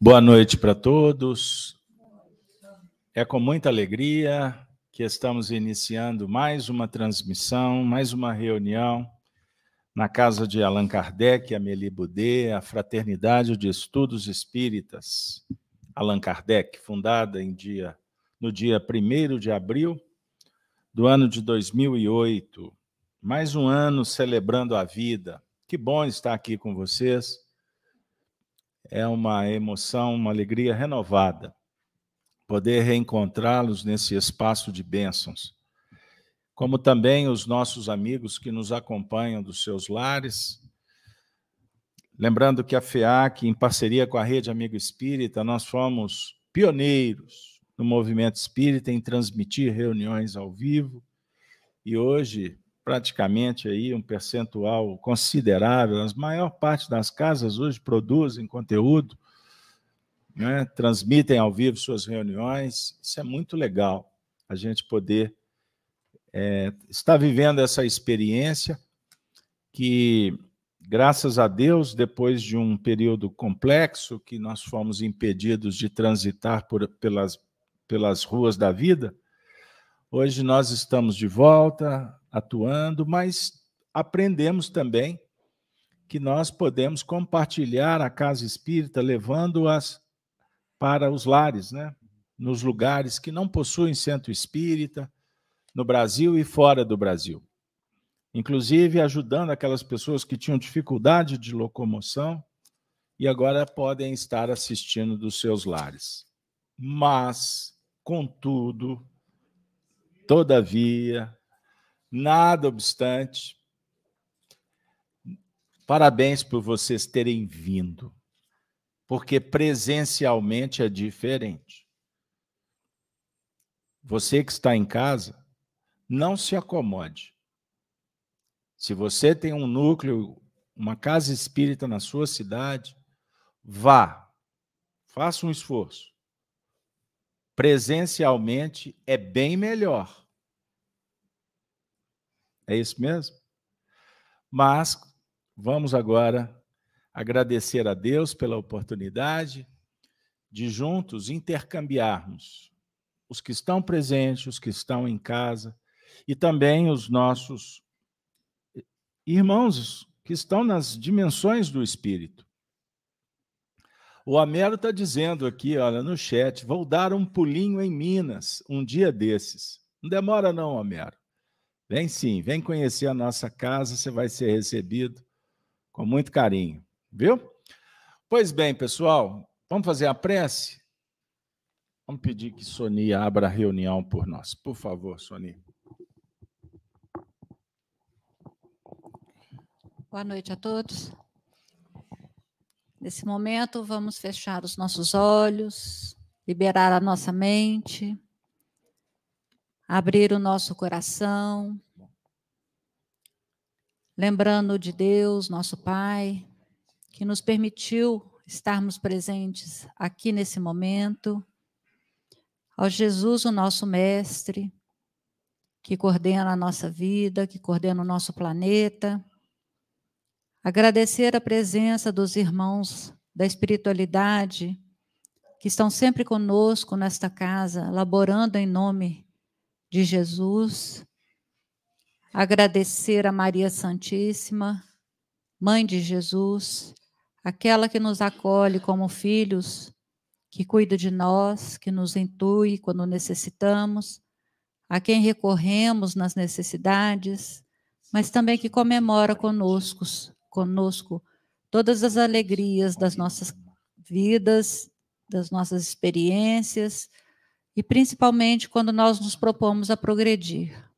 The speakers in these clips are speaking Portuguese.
Boa noite para todos. É com muita alegria que estamos iniciando mais uma transmissão, mais uma reunião na casa de Allan Kardec, Amélie Boudet, a Fraternidade de Estudos Espíritas Allan Kardec, fundada em dia, no dia 1 de abril do ano de 2008. Mais um ano celebrando a vida. Que bom estar aqui com vocês é uma emoção, uma alegria renovada poder reencontrá-los nesse espaço de bênçãos. Como também os nossos amigos que nos acompanham dos seus lares. Lembrando que a FEAC, em parceria com a Rede Amigo Espírita, nós fomos pioneiros no movimento espírita em transmitir reuniões ao vivo. E hoje praticamente aí um percentual considerável. A maior parte das casas hoje produzem conteúdo, né, transmitem ao vivo suas reuniões. Isso é muito legal, a gente poder é, estar vivendo essa experiência que, graças a Deus, depois de um período complexo que nós fomos impedidos de transitar por, pelas, pelas ruas da vida, hoje nós estamos de volta, atuando, mas aprendemos também que nós podemos compartilhar a casa espírita levando-as para os lares, né? nos lugares que não possuem centro espírita, no Brasil e fora do Brasil. Inclusive ajudando aquelas pessoas que tinham dificuldade de locomoção e agora podem estar assistindo dos seus lares. Mas, contudo, todavia, Nada obstante, parabéns por vocês terem vindo, porque presencialmente é diferente. Você que está em casa, não se acomode. Se você tem um núcleo, uma casa espírita na sua cidade, vá, faça um esforço. Presencialmente é bem melhor é isso mesmo? Mas vamos agora agradecer a Deus pela oportunidade de juntos intercambiarmos os que estão presentes, os que estão em casa e também os nossos irmãos que estão nas dimensões do espírito. O Amero está dizendo aqui, olha, no chat, vou dar um pulinho em Minas um dia desses. Não demora não, Amero. Vem sim, vem conhecer a nossa casa, você vai ser recebido com muito carinho, viu? Pois bem, pessoal, vamos fazer a prece? Vamos pedir que Soni abra a reunião por nós. Por favor, Soni. Boa noite a todos. Nesse momento, vamos fechar os nossos olhos, liberar a nossa mente abrir o nosso coração, lembrando de Deus, nosso Pai, que nos permitiu estarmos presentes aqui nesse momento, ao Jesus, o nosso Mestre, que coordena a nossa vida, que coordena o nosso planeta. Agradecer a presença dos irmãos da espiritualidade que estão sempre conosco nesta casa, laborando em nome de Jesus, agradecer a Maria Santíssima, Mãe de Jesus, aquela que nos acolhe como filhos, que cuida de nós, que nos intui quando necessitamos, a quem recorremos nas necessidades, mas também que comemora conosco, conosco todas as alegrias das nossas vidas, das nossas experiências, e principalmente quando nós nos propomos a progredir.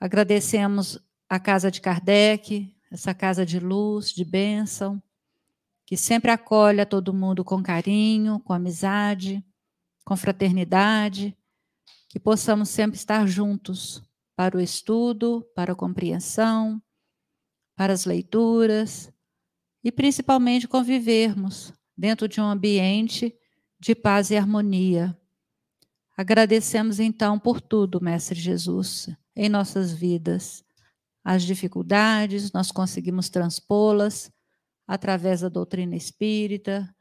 Agradecemos a Casa de Kardec, essa casa de luz, de bênção, que sempre acolhe a todo mundo com carinho, com amizade, com fraternidade, que possamos sempre estar juntos para o estudo, para a compreensão, para as leituras e principalmente convivermos dentro de um ambiente de paz e harmonia, Agradecemos então por tudo, Mestre Jesus, em nossas vidas. As dificuldades, nós conseguimos transpô-las através da doutrina espírita,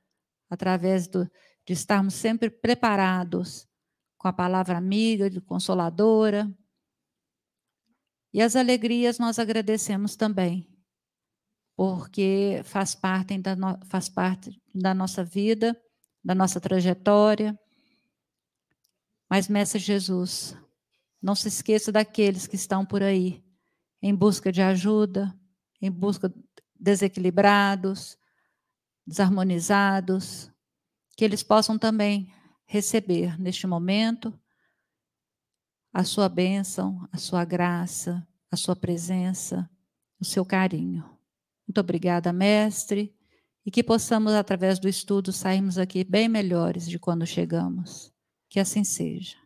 através do, de estarmos sempre preparados com a palavra amiga, consoladora. E as alegrias nós agradecemos também, porque faz parte da, no, faz parte da nossa vida, da nossa trajetória. Mas, Mestre Jesus, não se esqueça daqueles que estão por aí, em busca de ajuda, em busca desequilibrados, desarmonizados, que eles possam também receber neste momento a sua bênção, a sua graça, a sua presença, o seu carinho. Muito obrigada, mestre, e que possamos, através do estudo, sairmos aqui bem melhores de quando chegamos. Que assim seja.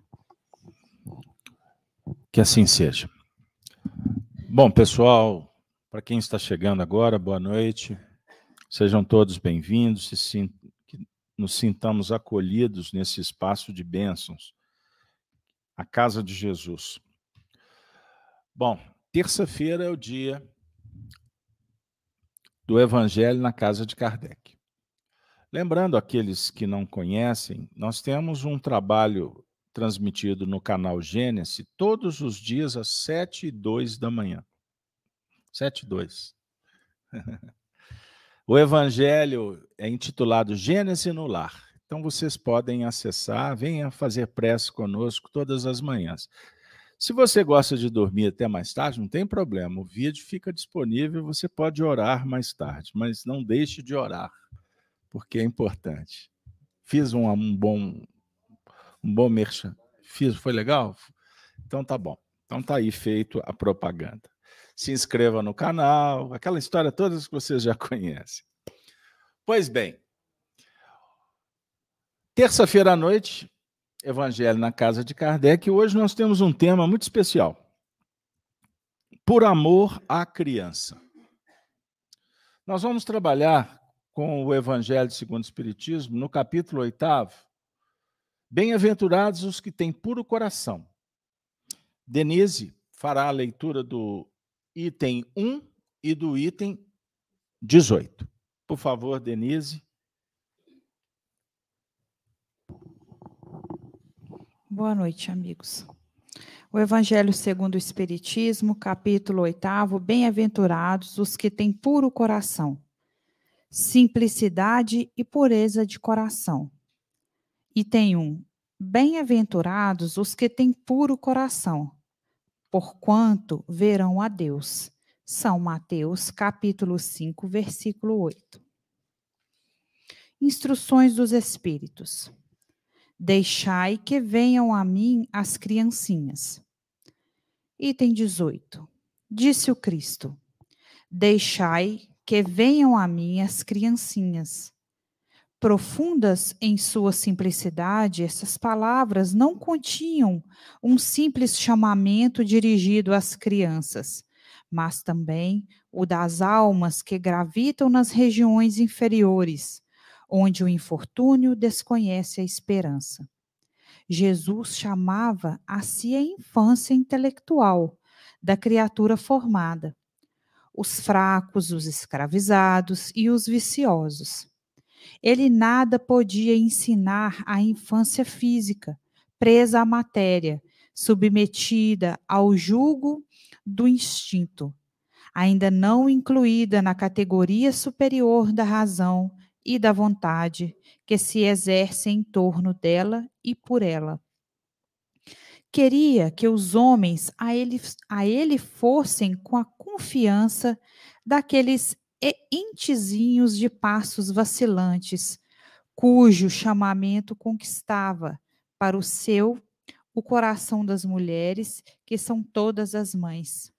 Que assim seja. Bom, pessoal, para quem está chegando agora, boa noite. Sejam todos bem-vindos e que nos sintamos acolhidos nesse espaço de bênçãos, a casa de Jesus. Bom, terça-feira é o dia do Evangelho na casa de Kardec. Lembrando aqueles que não conhecem, nós temos um trabalho transmitido no canal Gênesis todos os dias às 7 e 2 da manhã. 7 e 2. o evangelho é intitulado Gênesis no Lar. Então vocês podem acessar, venha fazer prece conosco todas as manhãs. Se você gosta de dormir até mais tarde, não tem problema. O vídeo fica disponível, você pode orar mais tarde, mas não deixe de orar, porque é importante. Fiz um, um bom um bom merchan. Fiz, foi legal? Então tá bom. Então tá aí feito a propaganda. Se inscreva no canal, aquela história toda que vocês já conhecem. Pois bem, terça-feira à noite, Evangelho na casa de Kardec, e hoje nós temos um tema muito especial. Por amor à criança. Nós vamos trabalhar com o Evangelho segundo o Espiritismo no capítulo oitavo, Bem-aventurados os que têm puro coração. Denise fará a leitura do item 1 e do item 18. Por favor, Denise. Boa noite, amigos. O Evangelho segundo o Espiritismo, capítulo 8, Bem-aventurados os que têm puro coração, simplicidade e pureza de coração. Item 1. Bem-aventurados os que têm puro coração, porquanto verão a Deus. São Mateus, capítulo 5, versículo 8. Instruções dos Espíritos. Deixai que venham a mim as criancinhas. Item 18. Disse o Cristo: Deixai que venham a mim as criancinhas profundas em sua simplicidade, essas palavras não continham um simples chamamento dirigido às crianças, mas também o das almas que gravitam nas regiões inferiores, onde o infortúnio desconhece a esperança. Jesus chamava a si a infância intelectual da criatura formada, os fracos, os escravizados e os viciosos ele nada podia ensinar à infância física, presa à matéria, submetida ao jugo do instinto, ainda não incluída na categoria superior da razão e da vontade que se exerce em torno dela e por ela. Queria que os homens a ele, a ele fossem com a confiança daqueles entezinhos de passos vacilantes, cujo chamamento conquistava para o seu o coração das mulheres, que são todas as mães.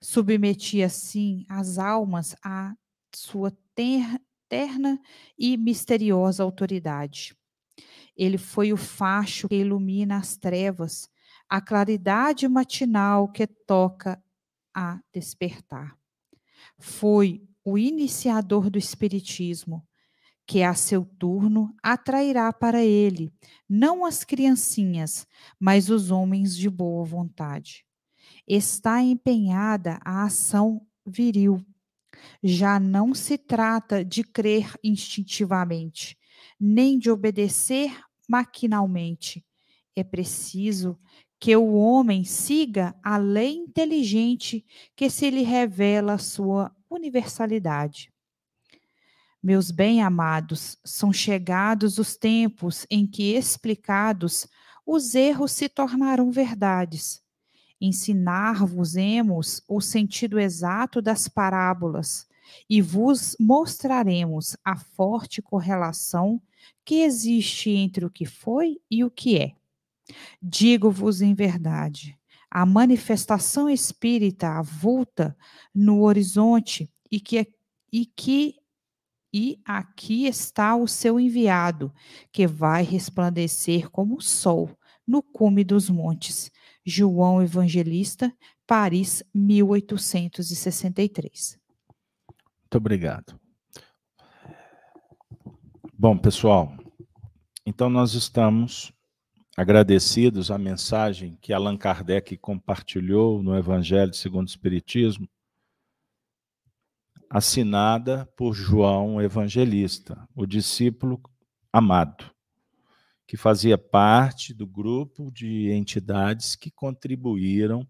Submetia, assim, as almas à sua ter, terna e misteriosa autoridade. Ele foi o facho que ilumina as trevas, a claridade matinal que toca a despertar. Foi o iniciador do Espiritismo, que a seu turno atrairá para ele não as criancinhas, mas os homens de boa vontade. Está empenhada a ação viril. Já não se trata de crer instintivamente, nem de obedecer maquinalmente. É preciso que o homem siga a lei inteligente que se lhe revela sua universalidade. Meus bem-amados, são chegados os tempos em que, explicados, os erros se tornarão verdades. Ensinar-vos-emos o sentido exato das parábolas e vos mostraremos a forte correlação que existe entre o que foi e o que é. Digo-vos em verdade, a manifestação espírita avulta no horizonte e que, e que e aqui está o seu enviado, que vai resplandecer como o sol no cume dos montes. João Evangelista, Paris, 1863. Muito obrigado. Bom, pessoal, então nós estamos agradecidos à mensagem que Allan Kardec compartilhou no Evangelho segundo o Espiritismo, assinada por João Evangelista, o discípulo amado, que fazia parte do grupo de entidades que contribuíram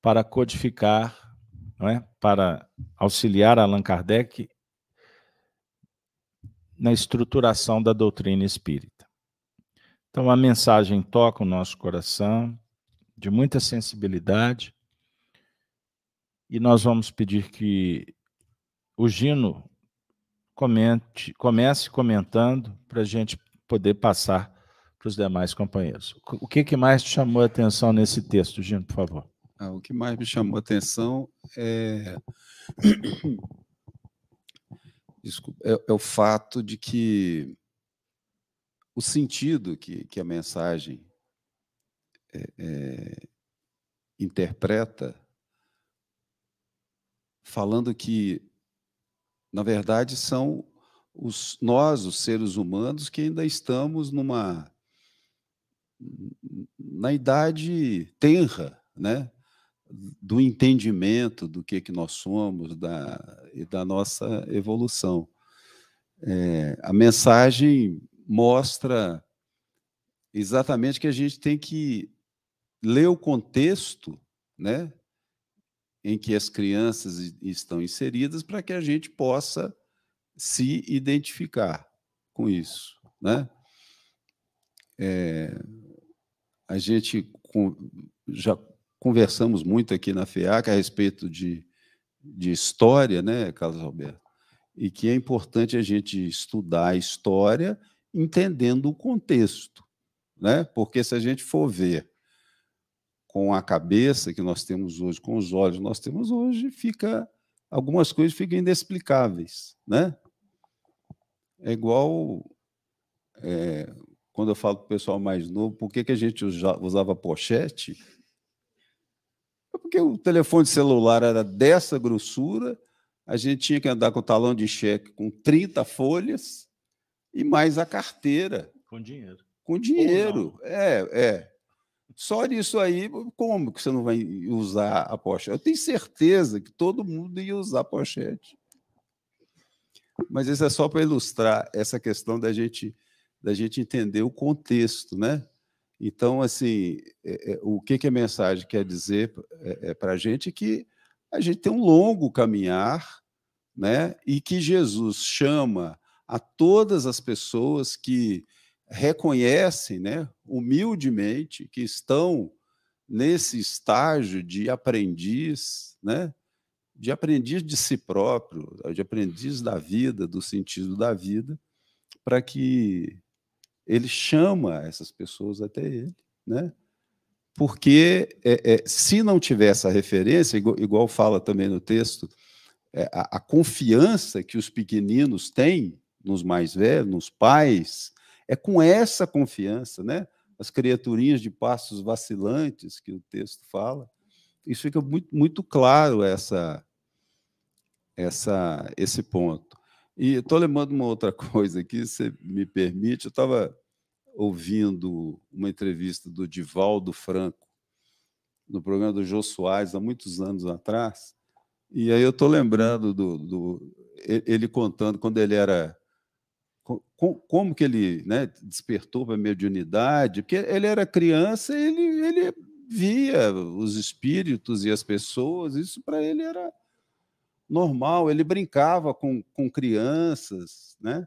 para codificar, é? para auxiliar Allan Kardec na estruturação da doutrina espírita. Então, a mensagem toca o nosso coração, de muita sensibilidade, e nós vamos pedir que o Gino comente, comece comentando para a gente poder passar para os demais companheiros. O que, que mais te chamou a atenção nesse texto, Gino, por favor? Ah, o que mais me chamou a atenção é... Desculpa, é, é, o fato de que o sentido que, que a mensagem é, é, interpreta, falando que na verdade, são os, nós, os seres humanos, que ainda estamos numa na idade tenra, né? do entendimento do que, que nós somos da, e da nossa evolução. É, a mensagem mostra exatamente que a gente tem que ler o contexto né, em que as crianças estão inseridas para que a gente possa se identificar com isso, né? É, a gente com, já conversamos muito aqui na FEAC a respeito de, de história, né, Carlos Alberto? E que é importante a gente estudar a história entendendo o contexto, né? Porque se a gente for ver com a cabeça que nós temos hoje, com os olhos que nós temos hoje, fica algumas coisas ficam inexplicáveis, né? É igual é, quando eu falo para o pessoal mais novo, por que, que a gente usava pochete? É porque o telefone celular era dessa grossura, a gente tinha que andar com o talão de cheque com 30 folhas e mais a carteira. Com dinheiro. Com dinheiro, é, é. Só nisso aí, como que você não vai usar a pochete? Eu tenho certeza que todo mundo ia usar a pochete. Mas isso é só para ilustrar essa questão da gente, da gente entender o contexto, né? Então, assim, é, é, o que, que a mensagem quer dizer é, é para a gente que a gente tem um longo caminhar, né? E que Jesus chama a todas as pessoas que reconhecem, né, humildemente, que estão nesse estágio de aprendiz, né, de aprendiz de si próprio, de aprendiz da vida, do sentido da vida, para que ele chama essas pessoas até ele, né? Porque é, é, se não tiver essa referência, igual, igual fala também no texto, é, a, a confiança que os pequeninos têm nos mais velhos, nos pais, é com essa confiança, né? As criaturinhas de passos vacilantes que o texto fala, isso fica muito, muito claro essa, essa, esse ponto. E estou lembrando uma outra coisa aqui, se me permite, eu estava ouvindo uma entrevista do Divaldo Franco no programa do Jô Soares há muitos anos atrás, e aí eu estou lembrando do, do, ele contando quando ele era como que ele né, despertou para a mediunidade? Porque ele era criança, ele, ele via os espíritos e as pessoas, isso para ele era normal. Ele brincava com, com crianças, né?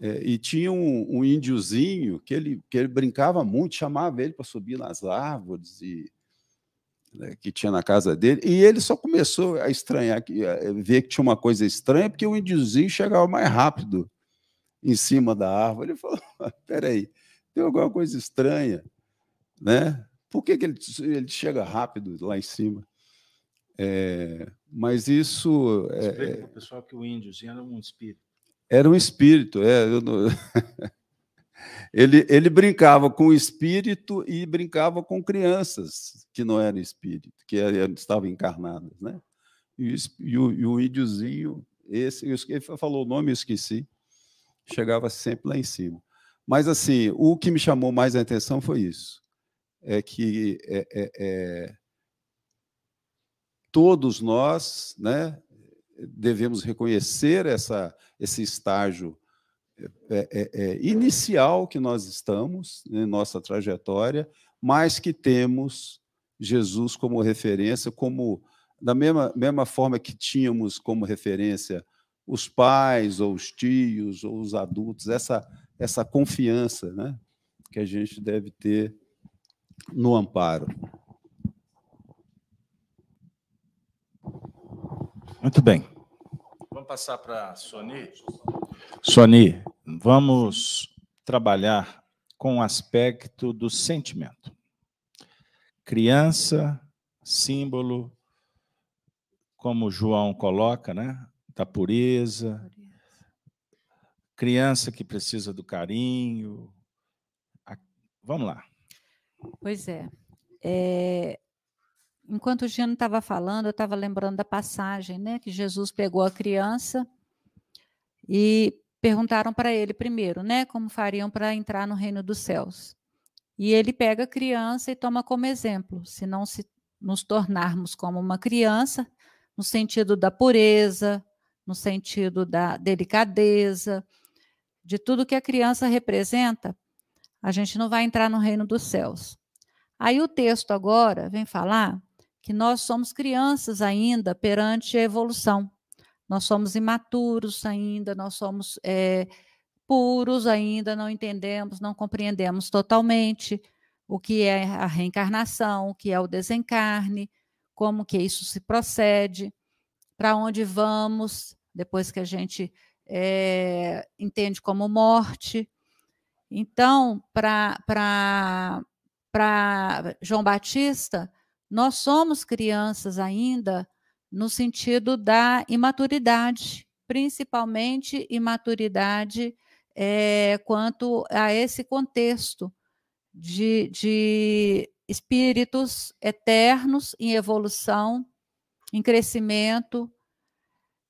É, e tinha um, um índiozinho que ele, que ele brincava muito, chamava ele para subir nas árvores e né, que tinha na casa dele, e ele só começou a estranhar, a ver que tinha uma coisa estranha, porque o índiozinho chegava mais rápido em cima da árvore. Ele falou: peraí, tem alguma coisa estranha, né? Por que, que ele, ele chega rápido lá em cima? É, mas isso. É, Explica é, para o pessoal que o índiozinho era um espírito. Era um espírito, é. Não... ele, ele brincava com o espírito e brincava com crianças que não eram espírito, que estavam encarnadas, né? E, e, o, e o índiozinho, esse, ele falou o nome, eu esqueci, chegava sempre lá em cima. Mas, assim, o que me chamou mais a atenção foi isso, é que é, é, é, todos nós, né, devemos reconhecer essa, esse estágio é, é, é, inicial que nós estamos em nossa trajetória, mas que temos Jesus como referência, como da mesma, mesma forma que tínhamos como referência os pais ou os tios ou os adultos, essa, essa confiança né, que a gente deve ter no amparo. Muito bem. Vamos passar para a Sony. Sony, vamos trabalhar com o aspecto do sentimento. Criança, símbolo, como João coloca, né? Da pureza. Criança que precisa do carinho. Vamos lá. Pois é. é enquanto o Gino estava falando, eu estava lembrando da passagem, né? Que Jesus pegou a criança e perguntaram para ele primeiro, né? Como fariam para entrar no reino dos céus. E ele pega a criança e toma como exemplo, se não se nos tornarmos como uma criança, no sentido da pureza, no sentido da delicadeza, de tudo que a criança representa, a gente não vai entrar no reino dos céus. Aí o texto agora vem falar que nós somos crianças ainda perante a evolução. Nós somos imaturos ainda, nós somos é, puros ainda, não entendemos, não compreendemos totalmente o que é a reencarnação, o que é o desencarne, como que isso se procede, para onde vamos depois que a gente é, entende como morte. Então, para João Batista, nós somos crianças ainda no sentido da imaturidade, principalmente imaturidade é, quanto a esse contexto de, de espíritos eternos em evolução, em crescimento.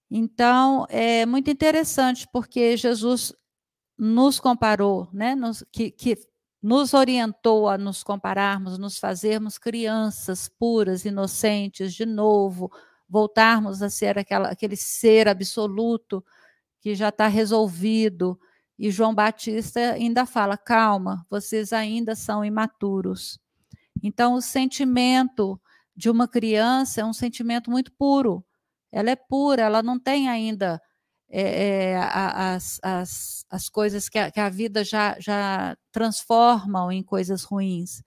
Então, é muito interessante, porque Jesus nos comparou, né, nos, que, que nos orientou a nos compararmos, nos fazermos crianças puras, inocentes, de novo, voltarmos a ser aquela, aquele ser absoluto que já está resolvido. E João Batista ainda fala: calma, vocês ainda são imaturos. Então, o sentimento de uma criança é um sentimento muito puro. Ela é pura, ela não tem ainda é, é, as, as, as coisas que a, que a vida já, já transformam em coisas ruins.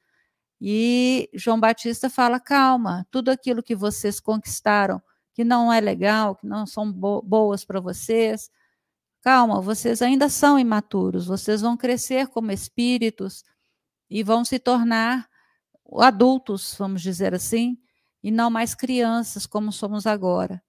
E João Batista fala: calma, tudo aquilo que vocês conquistaram, que não é legal, que não são bo boas para vocês, calma, vocês ainda são imaturos, vocês vão crescer como espíritos e vão se tornar adultos, vamos dizer assim, e não mais crianças como somos agora.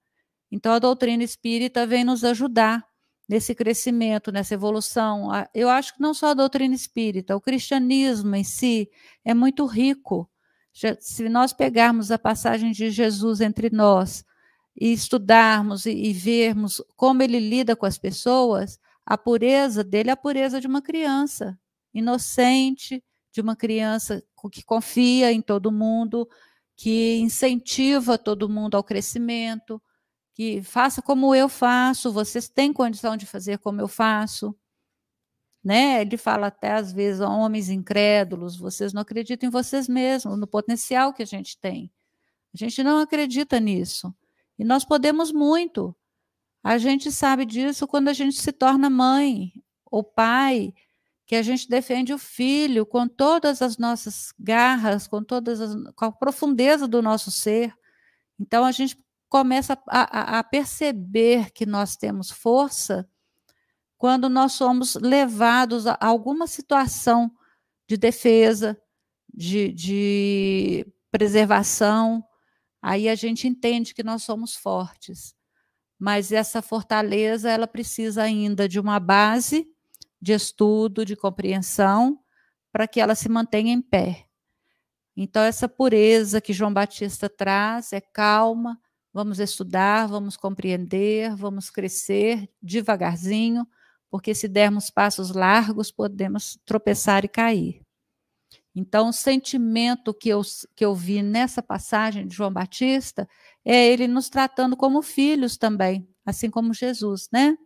Então, a doutrina espírita vem nos ajudar nesse crescimento, nessa evolução. Eu acho que não só a doutrina espírita, o cristianismo em si é muito rico. Se nós pegarmos a passagem de Jesus entre nós e estudarmos e, vermos como ele lida com as pessoas, a pureza dele é a pureza de uma criança, inocente, de uma criança que confia em todo mundo, que incentiva todo mundo ao crescimento, que faça como eu faço, vocês têm condição de fazer como eu faço. né? Ele fala até às vezes, homens incrédulos, vocês não acreditam em vocês mesmos, no potencial que a gente tem. A gente não acredita nisso. E nós podemos muito. A gente sabe disso quando a gente se torna mãe ou pai, que a gente defende o filho com todas as nossas garras, com todas as, com a profundeza do nosso ser. Então a gente começa a, a, a perceber que nós temos força quando nós somos levados a alguma situação de defesa, de, de preservação, aí a gente entende que nós somos fortes. Mas essa fortaleza, ela precisa ainda de uma base de estudo, de compreensão, para que ela se mantenha em pé. Então, essa pureza que João Batista traz é calma, vamos estudar, vamos compreender, vamos crescer devagarzinho, porque se dermos passos largos, podemos tropeçar e cair. Então, o sentimento que eu, que eu vi nessa passagem de João Batista é ele nos tratando como filhos também, assim como Jesus, né?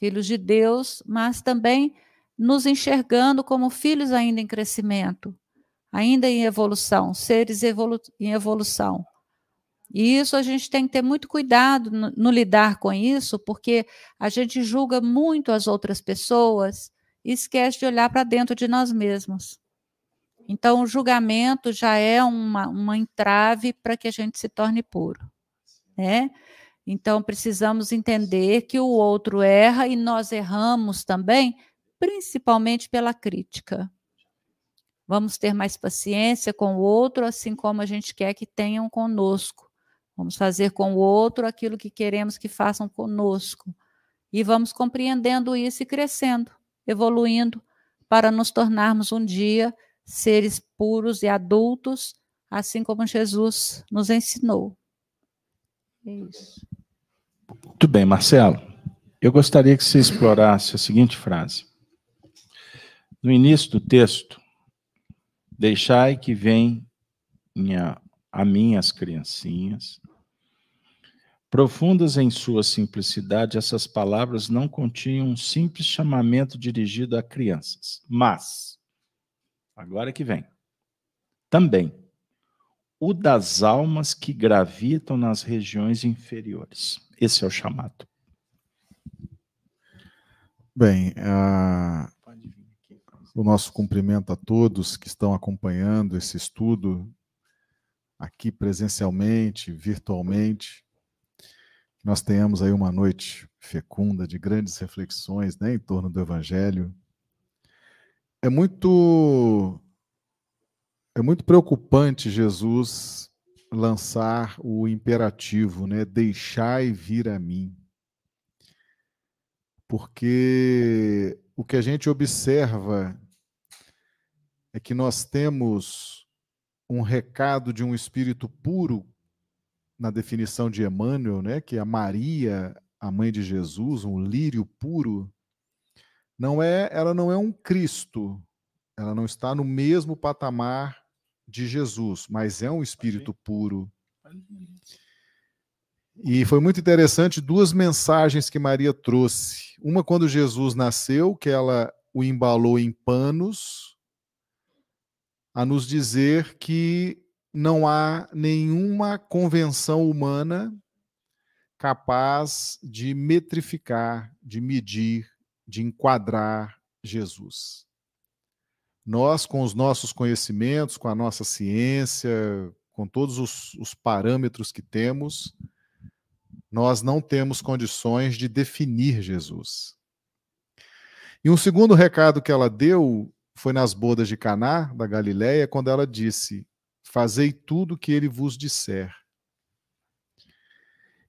Filhos de Deus, mas também nos enxergando como filhos ainda em crescimento, ainda em evolução, seres evolu em evolução. E isso a gente tem que ter muito cuidado no, no, lidar com isso, porque a gente julga muito as outras pessoas e esquece de olhar para dentro de nós mesmos. Então, o julgamento já é uma, uma entrave para que a gente se torne puro. Né? Então, precisamos entender que o outro erra e nós erramos também, principalmente pela crítica. Vamos ter mais paciência com o outro, assim como a gente quer que tenham conosco. Vamos fazer com o outro aquilo que queremos que façam conosco. E vamos compreendendo isso e crescendo, evoluindo, para nos tornarmos um dia seres puros e adultos, assim como Jesus nos ensinou. É isso. Muito bem, Marcelo. Eu gostaria que você explorasse a seguinte frase. No início do texto, deixai que venha a mim as criancinhas, Profundas em sua simplicidade, essas palavras não continham um simples chamamento dirigido a crianças, mas, agora que vem, também o das almas que gravitam nas regiões inferiores. Esse é o chamado. Bem, o nosso cumprimento a todos que estão acompanhando esse estudo aqui presencialmente, virtualmente nós tenhamos aí uma noite fecunda de grandes reflexões né, em torno do Evangelho. É muito é muito preocupante Jesus lançar o imperativo, né? Deixai vir a mim. Porque o que a gente observa é que nós temos um recado de um espírito puro na definição de Emmanuel, né, que é a Maria, a mãe de Jesus, um lírio puro, não é, ela não é um Cristo, ela não está no mesmo patamar de Jesus, mas é um espírito puro. E foi muito interessante duas mensagens que Maria trouxe. Uma quando Jesus nasceu, que ela o embalou em panos, a nos dizer que não há nenhuma convenção humana capaz de metrificar, de medir, de enquadrar Jesus. Nós, com os nossos conhecimentos, com a nossa ciência, com todos os, os parâmetros que temos, nós não temos condições de definir Jesus. E um segundo recado que ela deu foi nas bodas de Caná, da Galiléia, quando ela disse: fazei tudo o que ele vos disser.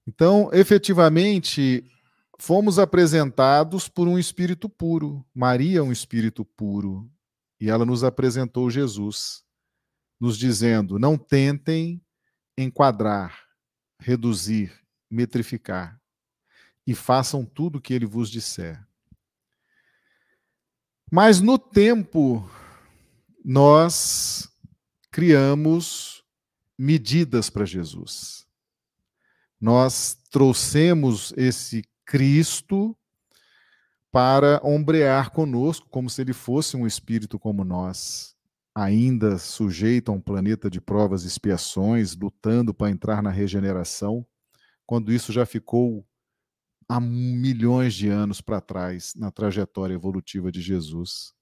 Então, efetivamente, fomos apresentados por um espírito puro. Maria é um espírito puro. E ela nos apresentou Jesus, nos dizendo: não tentem enquadrar, reduzir, metrificar, e façam tudo o que ele vos disser. Mas no tempo, nós criamos medidas para Jesus. Nós trouxemos esse Cristo para ombrear conosco, como se ele fosse um espírito como nós, ainda sujeito a um planeta de provas e expiações, lutando para entrar na regeneração, quando isso já ficou há milhões de anos para trás na trajetória evolutiva de Jesus.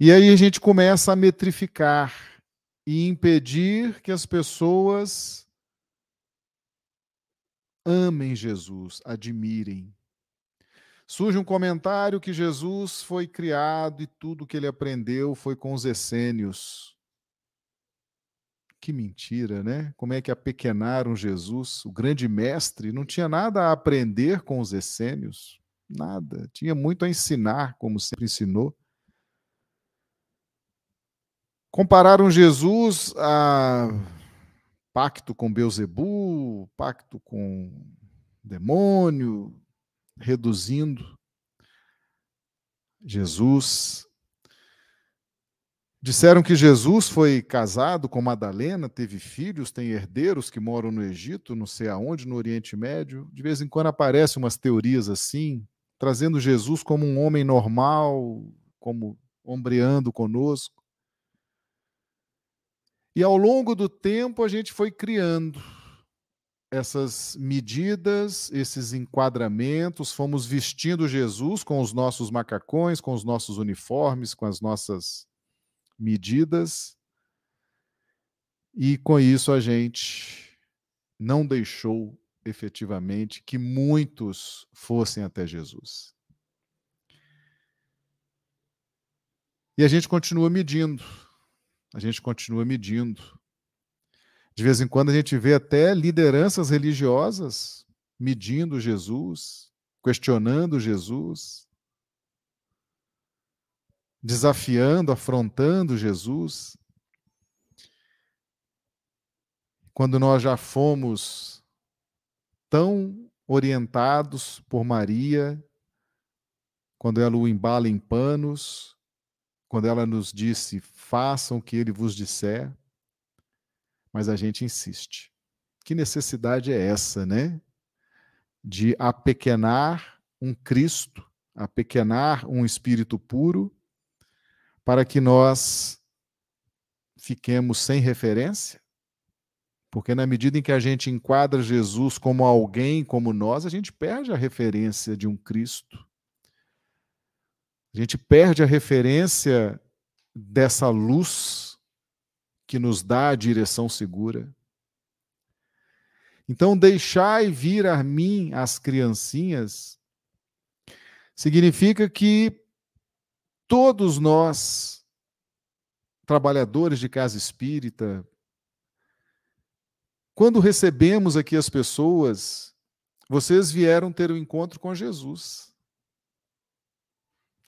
E aí a gente começa a metrificar e impedir que as pessoas amem Jesus, admirem. Surge um comentário que Jesus foi criado e tudo que ele aprendeu foi com os essênios. Que mentira, né? Como é que apequenaram Jesus, o grande mestre, não tinha nada a aprender com os essênios, nada. Tinha muito a ensinar, como sempre ensinou. Compararam Jesus a pacto com Beuzebu, pacto com demônio, reduzindo Jesus. Disseram que Jesus foi casado com Madalena, teve filhos, tem herdeiros que moram no Egito, não sei aonde, no Oriente Médio. De vez em quando aparecem umas teorias assim, trazendo Jesus como um homem normal, como ombreando conosco. E ao longo do tempo a gente foi criando essas medidas, esses enquadramentos, fomos vestindo Jesus com os nossos macacões, com os nossos uniformes, com as nossas medidas. E com isso a gente não deixou efetivamente que muitos fossem até Jesus. E a gente continua medindo a gente continua medindo. De vez em quando a gente vê até lideranças religiosas medindo Jesus, questionando Jesus, desafiando, afrontando Jesus. Quando nós já fomos tão orientados por Maria, quando ela o embala em panos, quando ela nos disse: façam o que ele vos disser, mas a gente insiste. Que necessidade é essa, né? De apequenar um Cristo, apequenar um espírito puro, para que nós fiquemos sem referência? Porque na medida em que a gente enquadra Jesus como alguém como nós, a gente perde a referência de um Cristo. A gente perde a referência dessa luz que nos dá a direção segura. Então, deixai vir a mim as criancinhas significa que todos nós, trabalhadores de casa espírita, quando recebemos aqui as pessoas, vocês vieram ter um encontro com Jesus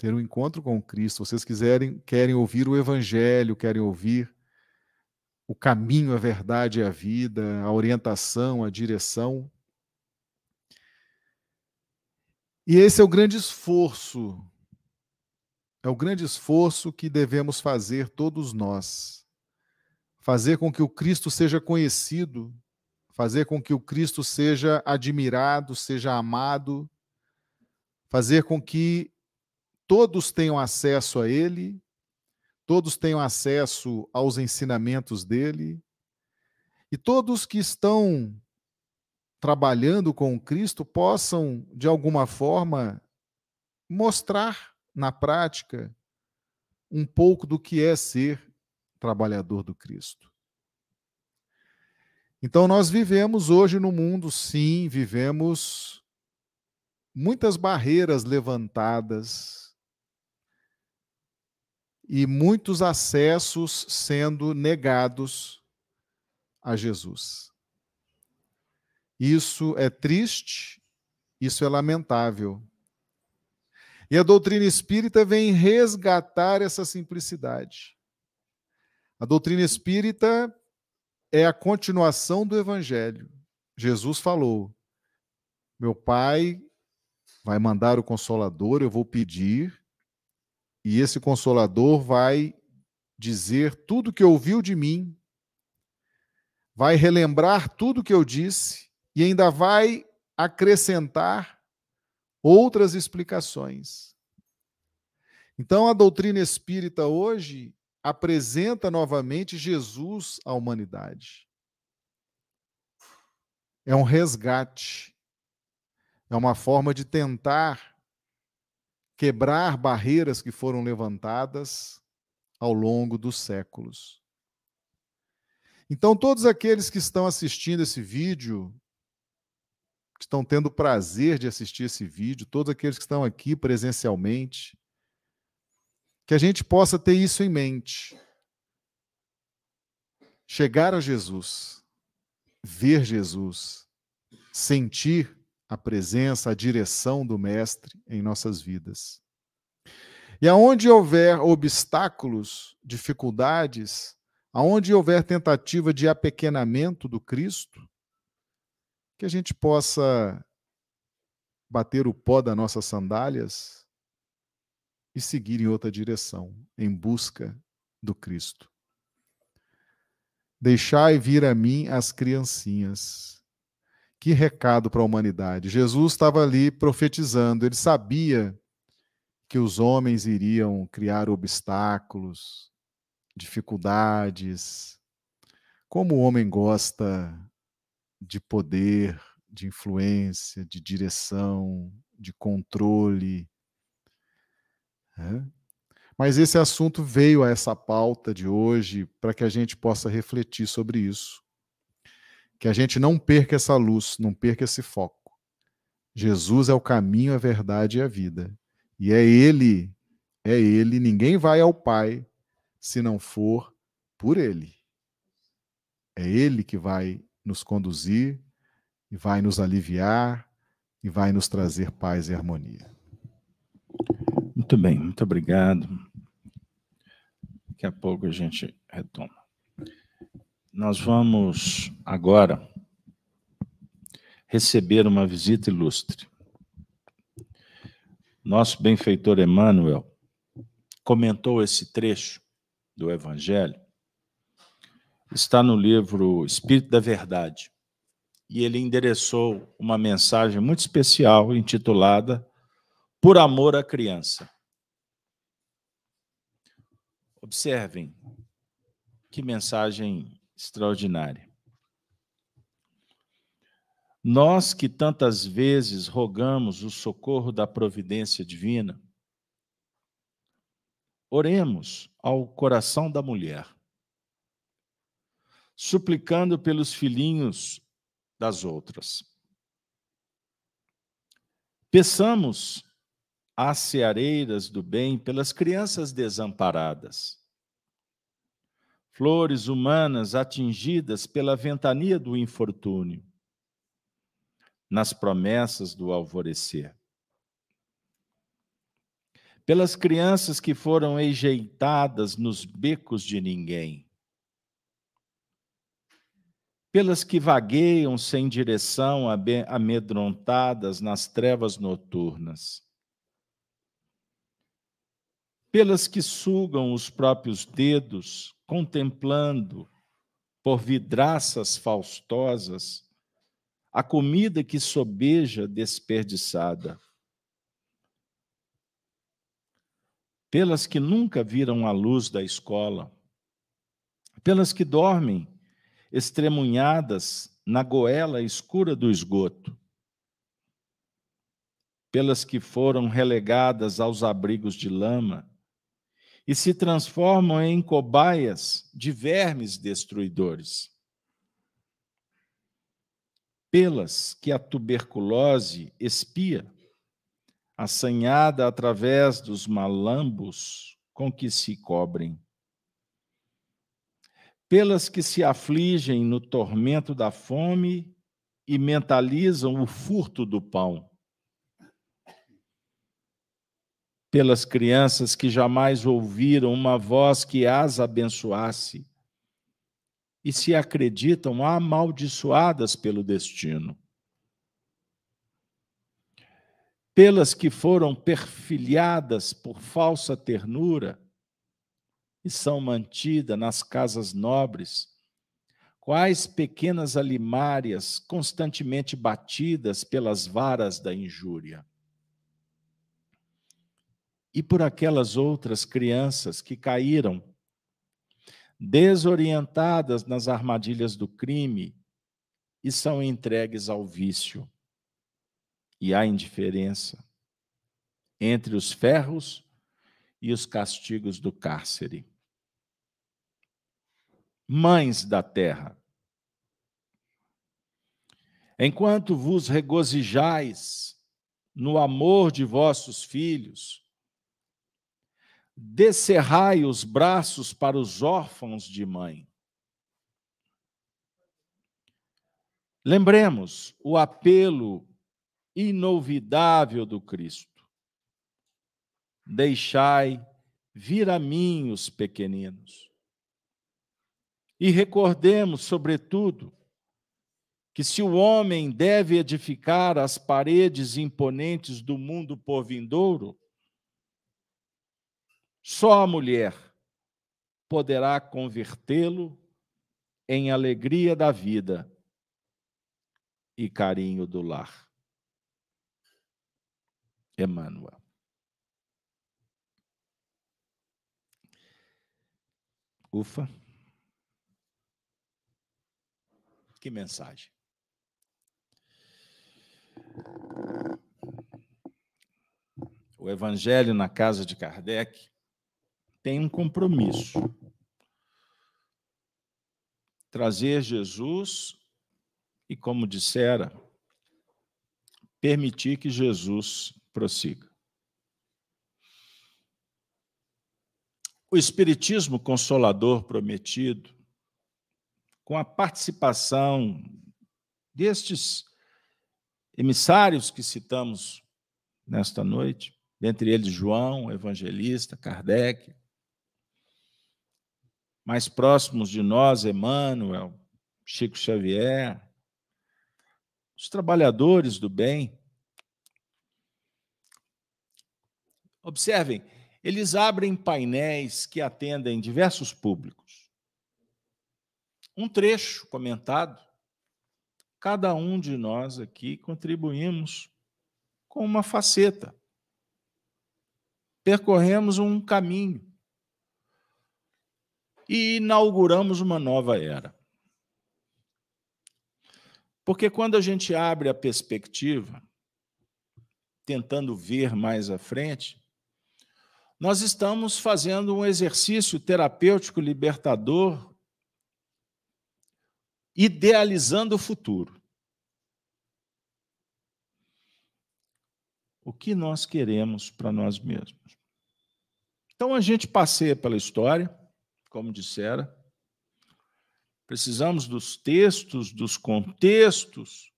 ter um encontro com Cristo, vocês quiserem, querem ouvir o Evangelho, querem ouvir o caminho, a verdade e a vida, a orientação, a direção. E esse é o grande esforço, é o grande esforço que devemos fazer todos nós. Fazer com que o Cristo seja conhecido, fazer com que o Cristo seja admirado, seja amado, fazer com que todos tenham acesso a ele, todos tenham acesso aos ensinamentos dele, e todos que estão trabalhando com Cristo possam, de alguma forma, mostrar na prática um pouco do que é ser trabalhador do Cristo. Então, nós vivemos hoje no mundo, sim, vivemos muitas barreiras levantadas e muitos acessos sendo negados a Jesus. Isso é triste, isso é lamentável. E a doutrina espírita vem resgatar essa simplicidade. A doutrina espírita é a continuação do evangelho. Jesus falou: Meu Pai vai mandar o consolador, eu vou pedir, e esse consolador vai dizer tudo que ouviu de mim, vai relembrar tudo que eu disse e ainda vai acrescentar outras explicações. Então, a doutrina espírita hoje apresenta novamente Jesus à humanidade. É um resgate, é uma forma de tentar quebrar barreiras que foram levantadas ao longo dos séculos. Então, todos aqueles que estão assistindo esse vídeo, que estão tendo prazer de assistir esse vídeo, todos aqueles que estão aqui presencialmente, que a gente possa ter isso em mente. Chegar a Jesus, ver Jesus, sentir a presença, a direção do Mestre em nossas vidas. E aonde houver obstáculos, dificuldades, aonde houver tentativa de apequenamento do Cristo, que a gente possa bater o pó das nossas sandálias e seguir em outra direção, em busca do Cristo. Deixai vir a mim as criancinhas. Que recado para a humanidade. Jesus estava ali profetizando, ele sabia que os homens iriam criar obstáculos, dificuldades. Como o homem gosta de poder, de influência, de direção, de controle, é. Mas esse assunto veio a essa pauta de hoje para que a gente possa refletir sobre isso. Que a gente não perca essa luz, não perca esse foco. Jesus é o caminho, a verdade e a vida. E é Ele, é Ele, ninguém vai ao Pai se não for por Ele. É Ele que vai nos conduzir e vai nos aliviar e vai nos trazer paz e harmonia. Muito bem, muito obrigado. Daqui a pouco a gente retoma. Nós vamos agora receber uma visita ilustre. Nosso benfeitor Emmanuel comentou esse trecho do Evangelho. Está no livro Espírito da Verdade. E ele endereçou uma mensagem muito especial intitulada por amor à criança. Observem que mensagem extraordinária. Nós que tantas vezes rogamos o socorro da providência divina, oremos ao coração da mulher, suplicando pelos filhinhos das outras. Peçamos às ceareiras do bem pelas crianças desamparadas. Flores humanas atingidas pela ventania do infortúnio, nas promessas do alvorecer. Pelas crianças que foram enjeitadas nos becos de ninguém. Pelas que vagueiam sem direção, amedrontadas nas trevas noturnas pelas que sugam os próprios dedos, contemplando, por vidraças faustosas, a comida que sobeja desperdiçada. Pelas que nunca viram a luz da escola, pelas que dormem estremunhadas na goela escura do esgoto, pelas que foram relegadas aos abrigos de lama, e se transformam em cobaias de vermes destruidores. Pelas que a tuberculose espia, assanhada através dos malambos com que se cobrem. Pelas que se afligem no tormento da fome e mentalizam o furto do pão pelas crianças que jamais ouviram uma voz que as abençoasse e se acreditam amaldiçoadas pelo destino. Pelas que foram perfilhadas por falsa ternura e são mantidas nas casas nobres, quais pequenas alimárias constantemente batidas pelas varas da injúria. E por aquelas outras crianças que caíram desorientadas nas armadilhas do crime e são entregues ao vício. E à indiferença entre os ferros e os castigos do cárcere. Mães da terra, enquanto vos regozijais no amor de vossos filhos, descerrai os braços para os órfãos de mãe. Lembremos o apelo inolvidável do Cristo. Deixai vir a mim os pequeninos. E recordemos, sobretudo, que se o homem deve edificar as paredes imponentes do mundo por vindouro, só a mulher poderá convertê-lo em alegria da vida e carinho do lar. Emmanuel. Ufa. Que mensagem. O Evangelho na casa de Kardec tem um compromisso. Trazer Jesus e, como dissera, permitir que Jesus prossiga. O Espiritismo Consolador prometido, com a participação destes emissários que citamos nesta noite, dentre eles João, evangelista, Kardec, mais próximos de nós, Emmanuel, Chico Xavier, os trabalhadores do bem. Observem, eles abrem painéis que atendem diversos públicos. Um trecho comentado, cada um de nós aqui contribuímos com uma faceta. Percorremos um caminho e inauguramos uma nova era. Porque quando a gente abre a perspectiva, tentando ver mais à frente, nós estamos fazendo um exercício terapêutico libertador, idealizando o futuro. O que nós queremos para nós mesmos. Então a gente passeia pela história, como dissera. Precisamos dos textos, dos contextos,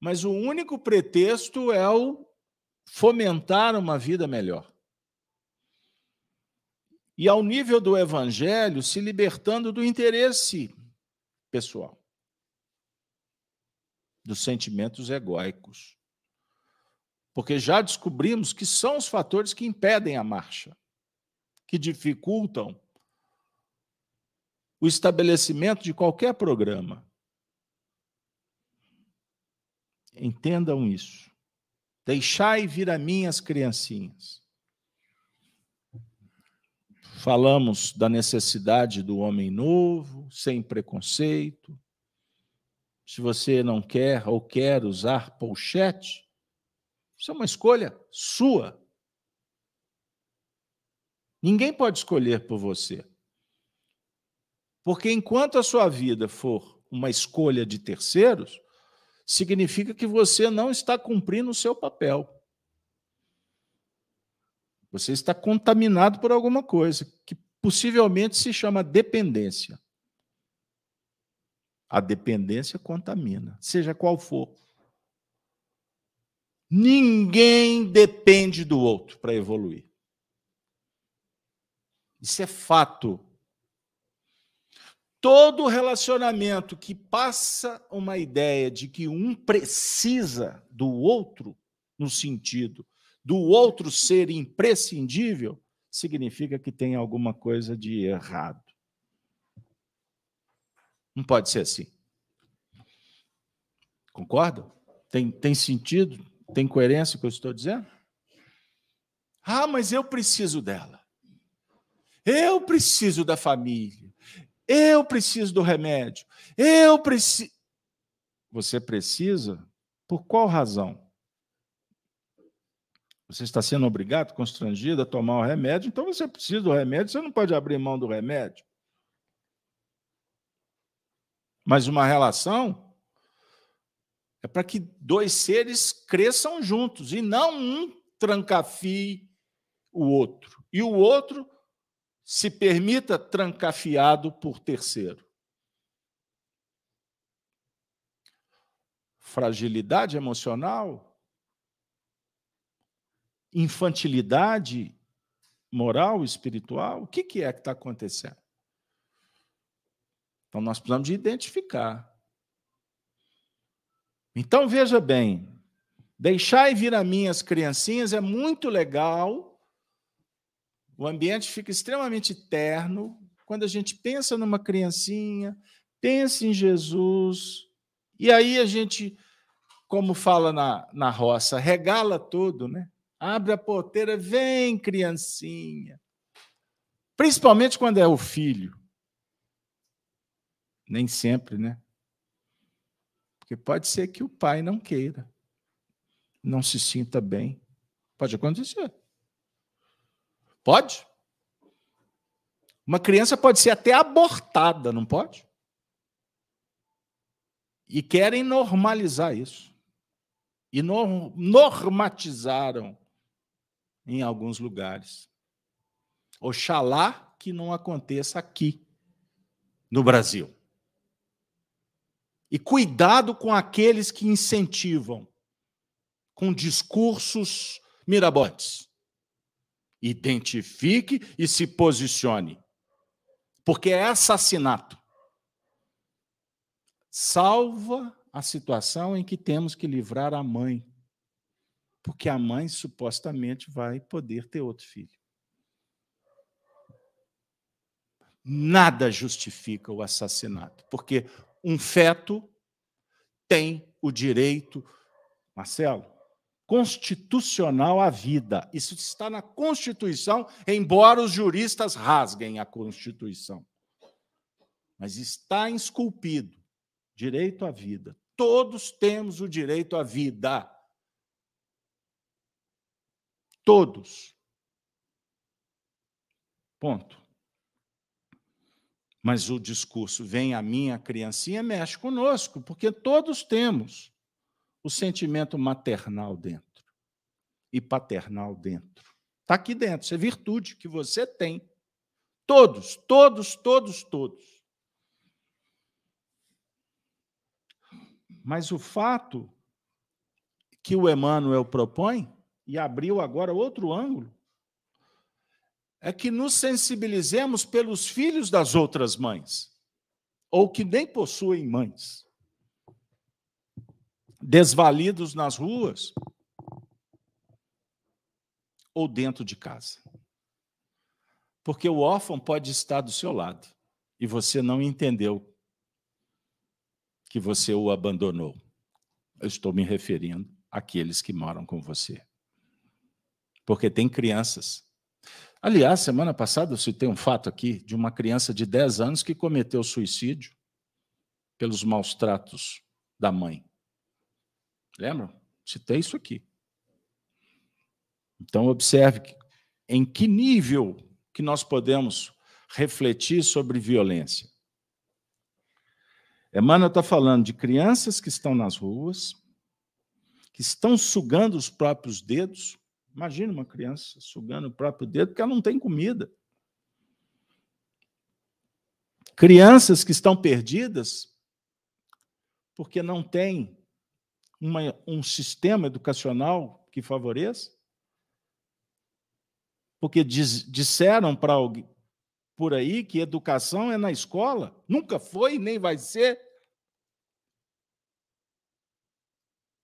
mas o único pretexto é o fomentar uma vida melhor. E ao nível do evangelho, se libertando do interesse pessoal, dos sentimentos egóicos. Porque já descobrimos que são os fatores que impedem a marcha, que dificultam o estabelecimento de qualquer programa. Entendam isso. Deixai vir a mim as criancinhas. Falamos da necessidade do homem novo, sem preconceito. Se você não quer ou quer usar pochete, isso é uma escolha sua. Ninguém pode escolher por você. Porque enquanto a sua vida for uma escolha de terceiros, significa que você não está cumprindo o seu papel. Você está contaminado por alguma coisa que possivelmente se chama dependência. A dependência contamina, seja qual for. Ninguém depende do outro para evoluir. Isso é fato. Todo relacionamento que passa uma ideia de que um precisa do outro, no sentido do outro ser imprescindível, significa que tem alguma coisa de errado. Não pode ser assim. Concorda? Tem, tem sentido? Tem coerência o que eu estou dizendo? Ah, mas eu preciso dela. Eu preciso da família. Eu preciso do remédio. Eu preciso. Você precisa? Por qual razão? Você está sendo obrigado, constrangido a tomar o remédio, então você precisa do remédio, você não pode abrir mão do remédio. Mas uma relação é para que dois seres cresçam juntos e não um trancafie o outro e o outro se permita trancafiado por terceiro. Fragilidade emocional, infantilidade moral, espiritual, o que, que é que está acontecendo? Então, nós precisamos de identificar. Então, veja bem, deixar e vir a minhas criancinhas é muito legal, o ambiente fica extremamente terno, quando a gente pensa numa criancinha, pensa em Jesus, e aí a gente, como fala na, na roça, regala tudo, né? Abre a porteira, vem, criancinha. Principalmente quando é o filho. Nem sempre, né? Porque pode ser que o pai não queira, não se sinta bem. Pode acontecer. Pode. Uma criança pode ser até abortada, não pode? E querem normalizar isso. E normatizaram em alguns lugares. Oxalá que não aconteça aqui, no Brasil. E cuidado com aqueles que incentivam com discursos mirabolantes. Identifique e se posicione. Porque é assassinato. Salva a situação em que temos que livrar a mãe porque a mãe supostamente vai poder ter outro filho. Nada justifica o assassinato, porque um feto tem o direito, Marcelo, constitucional à vida. Isso está na Constituição, embora os juristas rasguem a Constituição. Mas está esculpido direito à vida. Todos temos o direito à vida. Todos. Ponto. Mas o discurso vem a minha criancinha mexe conosco, porque todos temos o sentimento maternal dentro e paternal dentro. Está aqui dentro, isso é virtude que você tem. Todos, todos, todos, todos. Mas o fato que o Emmanuel propõe e abriu agora outro ângulo, é que nos sensibilizemos pelos filhos das outras mães, ou que nem possuem mães, desvalidos nas ruas ou dentro de casa. Porque o órfão pode estar do seu lado e você não entendeu que você o abandonou. Eu estou me referindo àqueles que moram com você porque tem crianças. Aliás, semana passada eu citei um fato aqui de uma criança de 10 anos que cometeu suicídio pelos maus tratos da mãe. Lembram? Citei isso aqui. Então, observe em que nível que nós podemos refletir sobre violência. Emmanuel está falando de crianças que estão nas ruas, que estão sugando os próprios dedos, Imagina uma criança sugando o próprio dedo porque ela não tem comida. Crianças que estão perdidas porque não tem uma, um sistema educacional que favoreça. Porque diz, disseram para alguém por aí que educação é na escola. Nunca foi nem vai ser.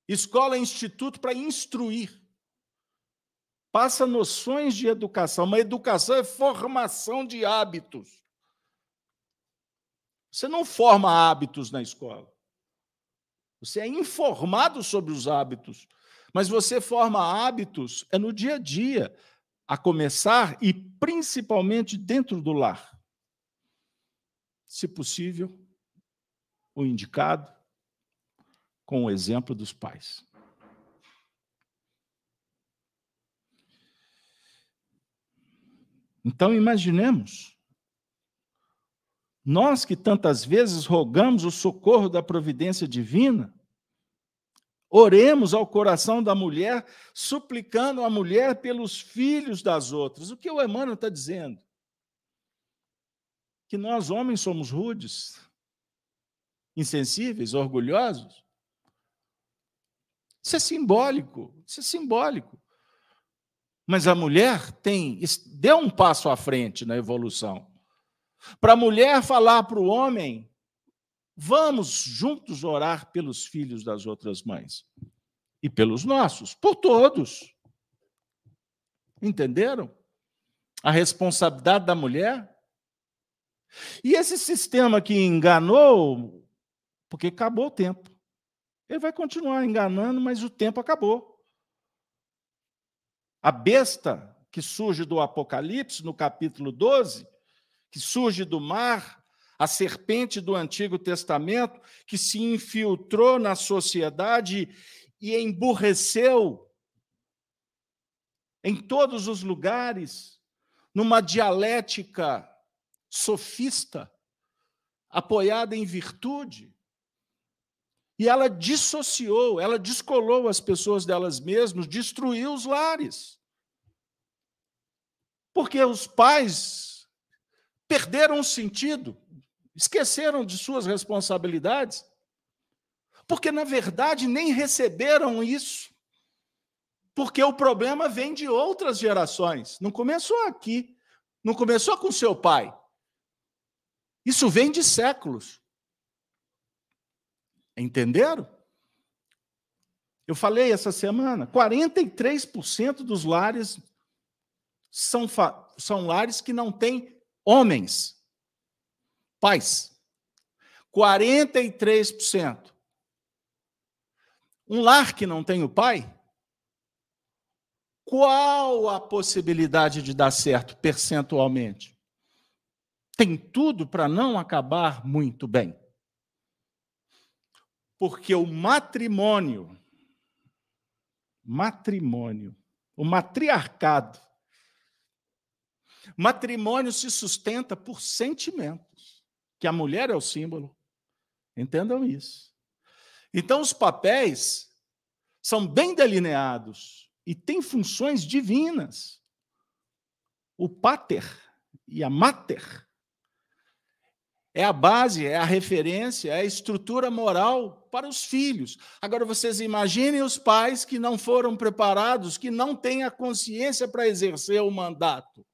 Escola é instituto para instruir passa noções de educação. Uma educação é formação de hábitos. Você não forma hábitos na escola. Você é informado sobre os hábitos, mas você forma hábitos é no dia a dia. a começar e principalmente dentro do lar. Se possível, o indicado com o exemplo dos pais. Então, imaginemos, nós que tantas vezes rogamos o socorro da providência divina, oremos ao coração da mulher, suplicando a mulher pelos filhos das outras. O que o Emmanuel está dizendo? Que nós, homens, somos rudes, insensíveis, orgulhosos. Isso é simbólico, isso é simbólico. Mas a mulher tem deu um passo à frente na evolução. Para a mulher falar para o homem, vamos juntos orar pelos filhos das outras mães e pelos nossos, por todos. Entenderam? A responsabilidade da mulher. E esse sistema que enganou, porque acabou o tempo. Ele vai continuar enganando, mas o tempo acabou. A besta que surge do Apocalipse, no capítulo 12, que surge do mar, a serpente do Antigo Testamento, que se infiltrou na sociedade e emburreceu em todos os lugares, numa dialética sofista, apoiada em virtude. E ela dissociou, ela descolou as pessoas delas mesmas, destruiu os lares. Porque os pais perderam o sentido, esqueceram de suas responsabilidades, porque, na verdade, nem receberam isso. Porque o problema vem de outras gerações. Não começou aqui. Não começou com seu pai. Isso vem de séculos. Entenderam? Eu falei essa semana: 43% dos lares são, são lares que não têm homens, pais. 43%. Um lar que não tem o pai, qual a possibilidade de dar certo percentualmente? Tem tudo para não acabar muito bem. Porque o matrimônio, matrimônio, o matriarcado, Matrimônio se sustenta por sentimentos, que a mulher é o símbolo. Entendam isso. Então, os papéis são bem delineados e têm funções divinas. O pater e a mater é a base, é a referência, é a estrutura moral para os filhos. Agora, vocês imaginem os pais que não foram preparados, que não têm a consciência para exercer o mandato.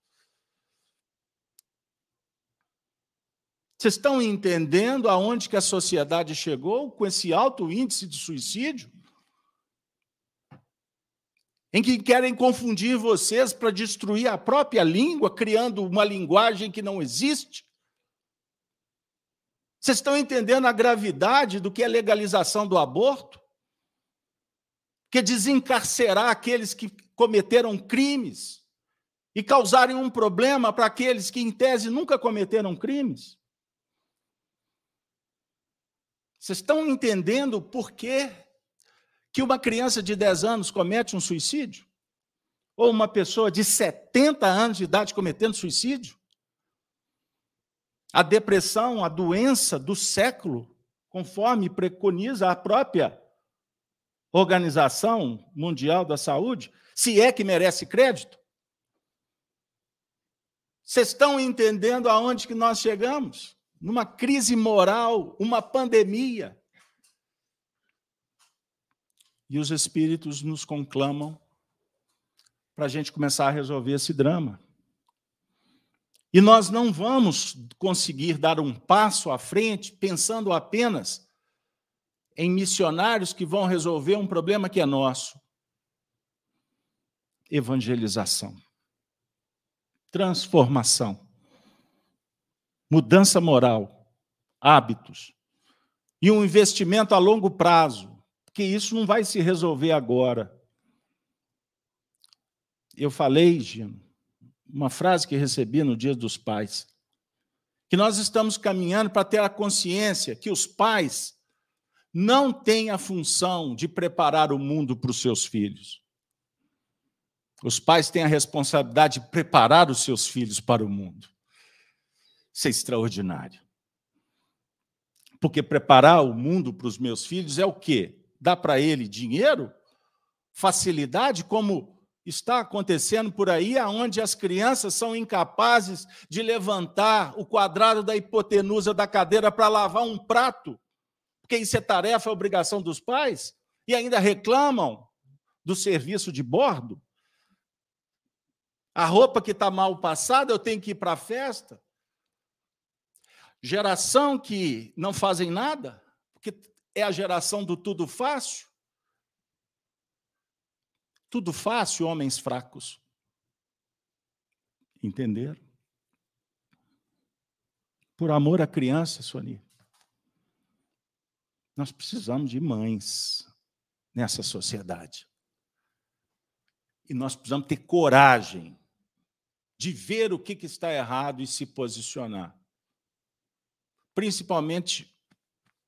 Vocês estão entendendo aonde que a sociedade chegou com esse alto índice de suicídio? Em que querem confundir vocês para destruir a própria língua, criando uma linguagem que não existe? Vocês estão entendendo a gravidade do que é legalização do aborto? Que é desencarcerar aqueles que cometeram crimes e causarem um problema para aqueles que, em tese, nunca cometeram crimes? Vocês estão entendendo por que, que uma criança de 10 anos comete um suicídio? Ou uma pessoa de 70 anos de idade cometendo suicídio? A depressão, a doença do século, conforme preconiza a própria Organização Mundial da Saúde, se é que merece crédito? Vocês estão entendendo aonde que nós chegamos? numa crise moral, uma pandemia. E os espíritos nos conclamam para a gente começar a resolver esse drama. E nós não vamos conseguir dar um passo à frente pensando apenas em missionários que vão resolver um problema que é nosso. Evangelização. Transformação mudança moral, hábitos e um investimento a longo prazo, porque isso não vai se resolver agora. Eu falei, Gino, uma frase que recebi no Dia dos Pais, que nós estamos caminhando para ter a consciência que os pais não têm a função de preparar o mundo para os seus filhos. Os pais têm a responsabilidade de preparar os seus filhos para o mundo. Isso é extraordinário. Porque preparar o mundo para os meus filhos é o quê? Dar para ele dinheiro, facilidade, como está acontecendo por aí, aonde as crianças são incapazes de levantar o quadrado da hipotenusa da cadeira para lavar um prato, porque isso é tarefa, é obrigação dos pais, e ainda reclamam do serviço de bordo. A roupa que está mal passada, eu tenho que ir para a festa. Geração que não fazem nada, porque é a geração do tudo fácil. Tudo fácil, homens fracos. Entenderam? Por amor à criança, Sony. Nós precisamos de mães nessa sociedade. E nós precisamos ter coragem de ver o que, está errado e se posicionar. Principalmente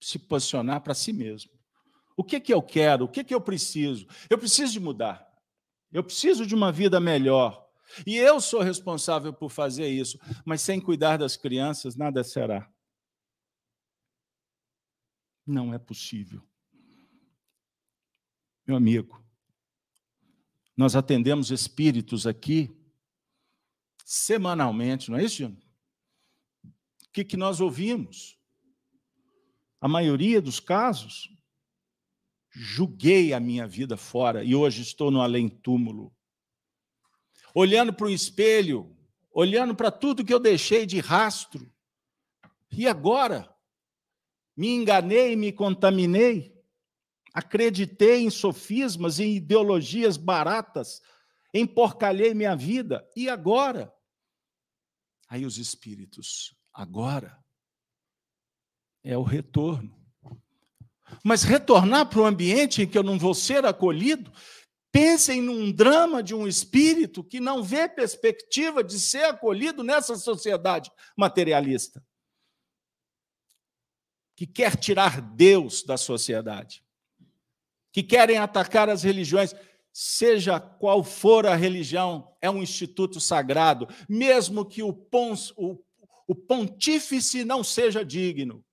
se posicionar para si mesmo. O que, que eu quero? O que, que eu preciso? Eu preciso de mudar. Eu preciso de uma vida melhor. E eu sou responsável por fazer isso. Mas sem cuidar das crianças, nada será. Não é possível. Meu amigo, nós atendemos espíritos aqui semanalmente, não é isso, Júnior? O que, que nós ouvimos? A maioria dos casos, julguei a minha vida fora e hoje estou no além-túmulo. Olhando para o espelho, olhando para tudo que eu deixei de rastro. E agora? Me enganei, me contaminei, acreditei em sofismas, em ideologias baratas, emporcalhei minha vida. E agora? Aí os espíritos, agora é o retorno. Mas retornar para o ambiente em que eu não vou ser acolhido, pensem num drama de um espírito que não vê perspectiva de ser acolhido nessa sociedade materialista. Que quer tirar Deus da sociedade. Que querem atacar as religiões seja qual for a religião, é um instituto sagrado, mesmo que o, pons, o, o pontífice não seja digno,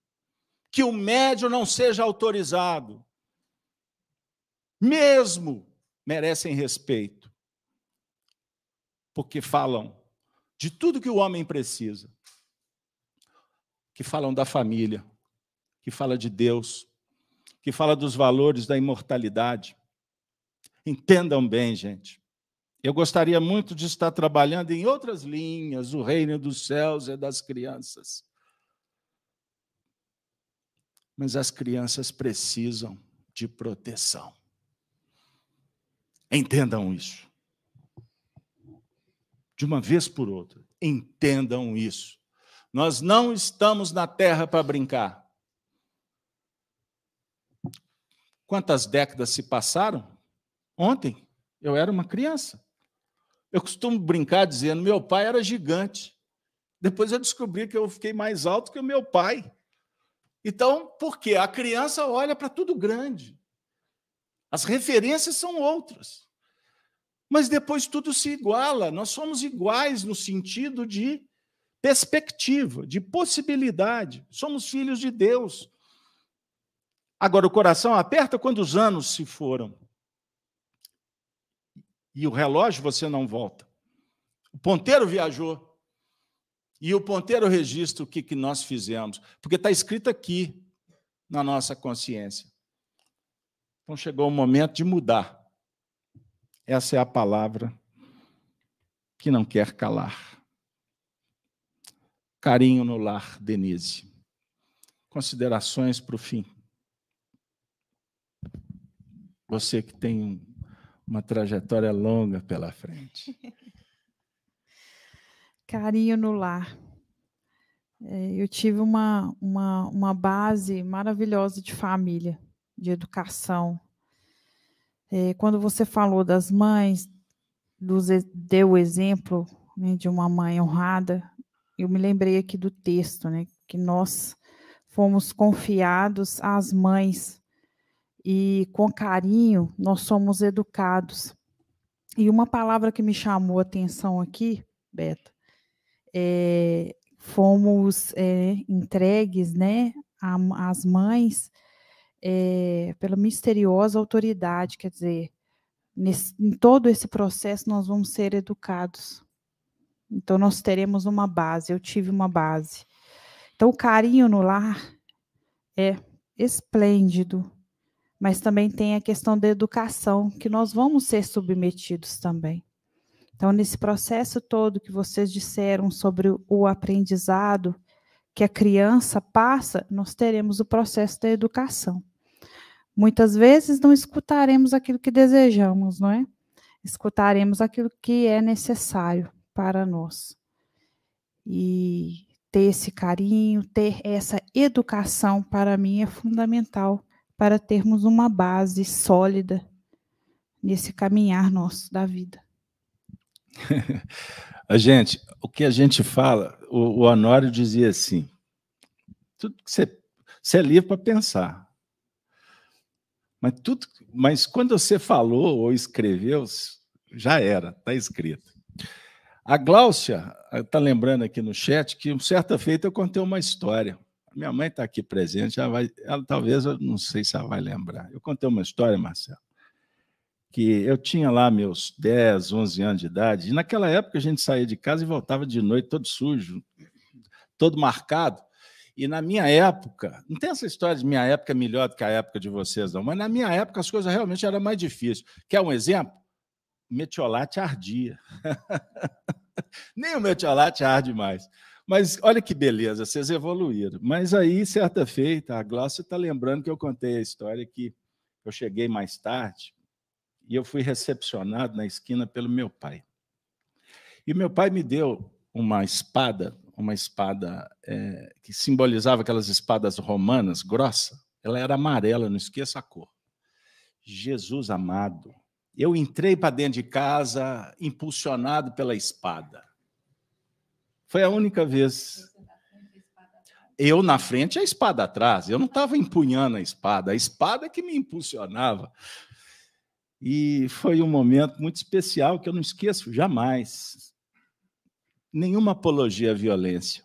que o médio não seja autorizado, mesmo merecem respeito, porque falam de tudo que o homem precisa, que falam da família, que fala de Deus, que fala dos valores da imortalidade, Entendam bem, gente. Eu gostaria muito de estar trabalhando em outras linhas, o reino dos céus é das crianças. Mas as crianças precisam de proteção. Entendam isso. De uma vez por outra, entendam isso. Nós não estamos na terra para brincar. Quantas décadas se passaram? Ontem, eu era uma criança. Eu costumo brincar dizendo: meu pai era gigante. Depois eu descobri que eu fiquei mais alto que o meu pai. Então, por quê? A criança olha para tudo grande. As referências são outras. Mas depois tudo se iguala. Nós somos iguais no sentido de perspectiva, de possibilidade. Somos filhos de Deus. Agora, o coração aperta quando os anos se foram. E o relógio você não volta. O ponteiro viajou. E o ponteiro registra o que, que nós fizemos. Porque está escrito aqui na nossa consciência. Então chegou o momento de mudar. Essa é a palavra que não quer calar. Carinho no lar, Denise. Considerações para o fim. Você que tem um uma trajetória longa pela frente. Carinho no lar. É, eu tive uma, uma, uma base maravilhosa de família, de educação. É, quando você falou das mães, deu o exemplo né, de uma mãe honrada, eu me lembrei aqui do texto, né, que nós fomos confiados às mães e com carinho nós somos educados. E uma palavra que me chamou a atenção aqui, Beto, é, fomos é, entregues, né, às mães é, pela misteriosa autoridade, quer dizer, nesse, em todo esse processo nós vamos ser educados. Então nós teremos uma base, eu tive uma base. Então o carinho no lar é esplêndido, mas também tem a questão da educação, que nós vamos ser submetidos também. Então, nesse processo todo que vocês disseram sobre o aprendizado que a criança passa, nós teremos o processo da educação. Muitas vezes não escutaremos aquilo que desejamos, não é? Escutaremos aquilo que é necessário para nós. E ter esse carinho, ter essa educação, para mim, é fundamental para termos uma base sólida nesse caminhar nosso da vida. a gente, o que a gente fala, o, o Honório dizia assim: tudo que você, você é livre para pensar. Mas, tudo, mas quando você falou ou escreveu, já era, está escrito. A Gláucia está lembrando aqui no chat que, certa feita, eu contei uma história. Minha mãe está aqui presente, ela, vai, ela talvez, eu não sei se ela vai lembrar. Eu contei uma história, Marcelo, que eu tinha lá meus 10, 11 anos de idade, e naquela época a gente saía de casa e voltava de noite todo sujo, todo marcado. E na minha época, não tem essa história de minha época é melhor do que a época de vocês, não, mas na minha época as coisas realmente eram mais difíceis. Quer um exemplo? Metiolate ardia. Nem o metiolate arde mais. Mas olha que beleza, vocês evoluíram. Mas aí, certa feita, a Glaucia está lembrando que eu contei a história que eu cheguei mais tarde e eu fui recepcionado na esquina pelo meu pai. E meu pai me deu uma espada uma espada é, que simbolizava aquelas espadas romanas, grossa. Ela era amarela, não esqueça a cor. Jesus amado, eu entrei para dentro de casa impulsionado pela espada. Foi a única vez. Eu na frente, a espada atrás. Eu não estava empunhando a espada, a espada que me impulsionava. E foi um momento muito especial que eu não esqueço jamais nenhuma apologia à violência,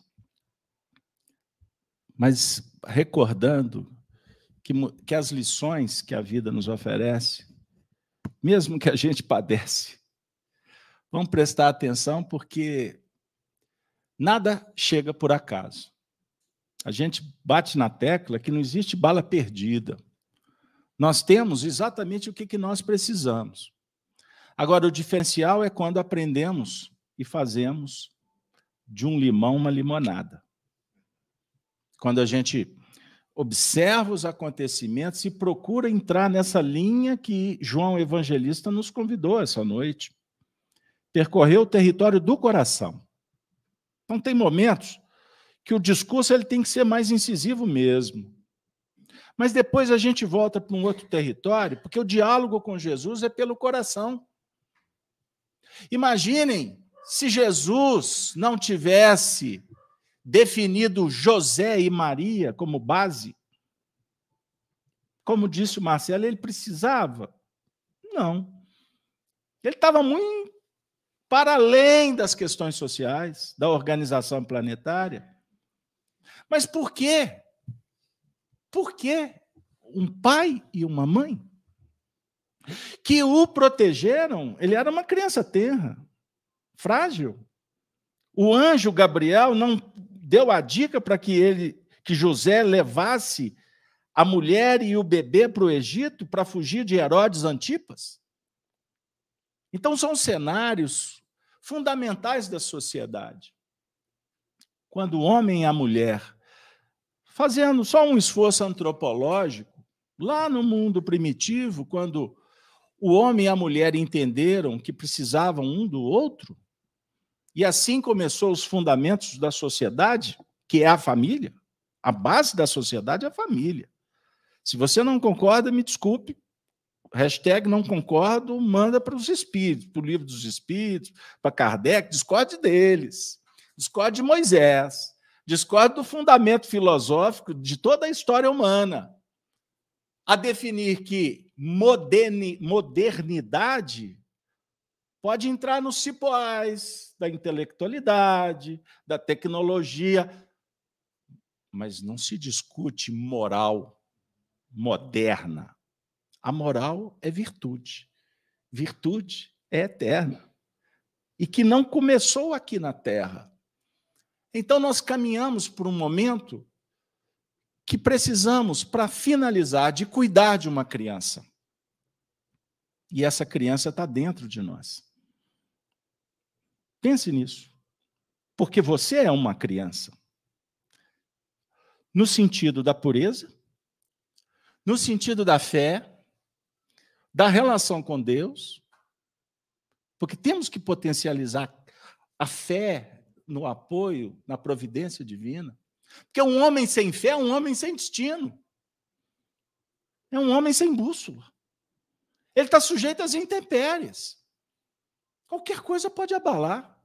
mas recordando que, que as lições que a vida nos oferece, mesmo que a gente padece, vamos prestar atenção porque nada chega por acaso. A gente bate na tecla que não existe bala perdida. Nós temos exatamente o que, que nós precisamos. Agora, o diferencial é quando aprendemos e fazemos de um limão uma limonada. Quando a gente observa os acontecimentos e procura entrar nessa linha que João Evangelista nos convidou essa noite. Percorrer o território do coração. Então, tem momentos que o discurso ele tem que ser mais incisivo mesmo. Mas depois a gente volta para um outro território, porque o diálogo com Jesus é pelo coração. Imaginem se Jesus não tivesse definido José e Maria como base, como disse o Marcelo, ele precisava? Não. Ele estava muito para além das questões sociais, da organização planetária. Mas por quê? Por que um pai e uma mãe que o protegeram? Ele era uma criança tenra frágil. O anjo Gabriel não deu a dica para que ele, que José levasse a mulher e o bebê para o Egito para fugir de Herodes Antipas? Então são cenários fundamentais da sociedade. Quando o homem e a mulher, fazendo só um esforço antropológico, lá no mundo primitivo, quando o homem e a mulher entenderam que precisavam um do outro, e assim começou os fundamentos da sociedade, que é a família. A base da sociedade é a família. Se você não concorda, me desculpe, Hashtag não concordo, manda para os espíritos, para o livro dos espíritos, para Kardec, discorde deles, discorde de Moisés, discorde do fundamento filosófico de toda a história humana. A definir que moderni, modernidade pode entrar nos cipoais da intelectualidade, da tecnologia, mas não se discute moral moderna. A moral é virtude. Virtude é eterna. E que não começou aqui na Terra. Então, nós caminhamos por um momento que precisamos, para finalizar, de cuidar de uma criança. E essa criança está dentro de nós. Pense nisso. Porque você é uma criança. No sentido da pureza, no sentido da fé, da relação com Deus, porque temos que potencializar a fé no apoio, na providência divina. Porque um homem sem fé é um homem sem destino. É um homem sem bússola. Ele está sujeito às intempéries. Qualquer coisa pode abalar.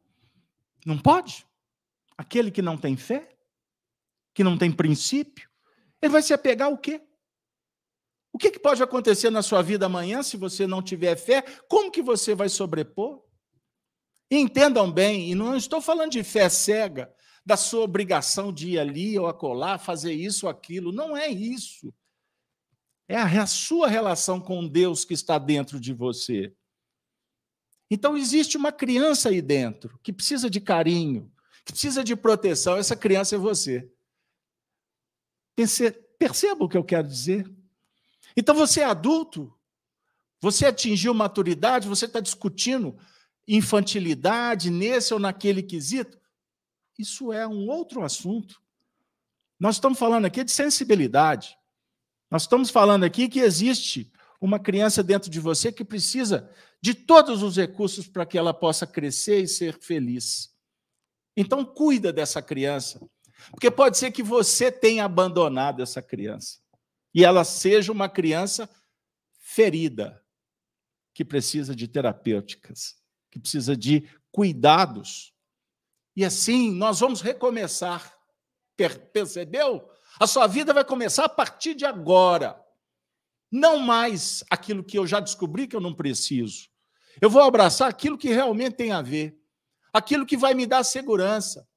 Não pode? Aquele que não tem fé, que não tem princípio, ele vai se apegar ao quê? O que, que pode acontecer na sua vida amanhã se você não tiver fé? Como que você vai sobrepor? Entendam bem, e não estou falando de fé cega, da sua obrigação de ir ali ou acolá, fazer isso ou aquilo. Não é isso. É a sua relação com Deus que está dentro de você. Então, existe uma criança aí dentro que precisa de carinho, que precisa de proteção. Essa criança é você. Perceba o que eu quero dizer? Então você é adulto, você atingiu maturidade, você está discutindo infantilidade nesse ou naquele quesito. Isso é um outro assunto. Nós estamos falando aqui de sensibilidade. Nós estamos falando aqui que existe uma criança dentro de você que precisa de todos os recursos para que ela possa crescer e ser feliz. Então, cuida dessa criança. Porque pode ser que você tenha abandonado essa criança e ela seja uma criança ferida, que precisa de terapêuticas, que precisa de cuidados. E assim nós vamos recomeçar. Percebeu? A sua vida vai começar a partir de agora. Não mais aquilo que eu já descobri que eu não preciso. Eu vou abraçar aquilo que realmente tem a ver, aquilo que vai me dar segurança.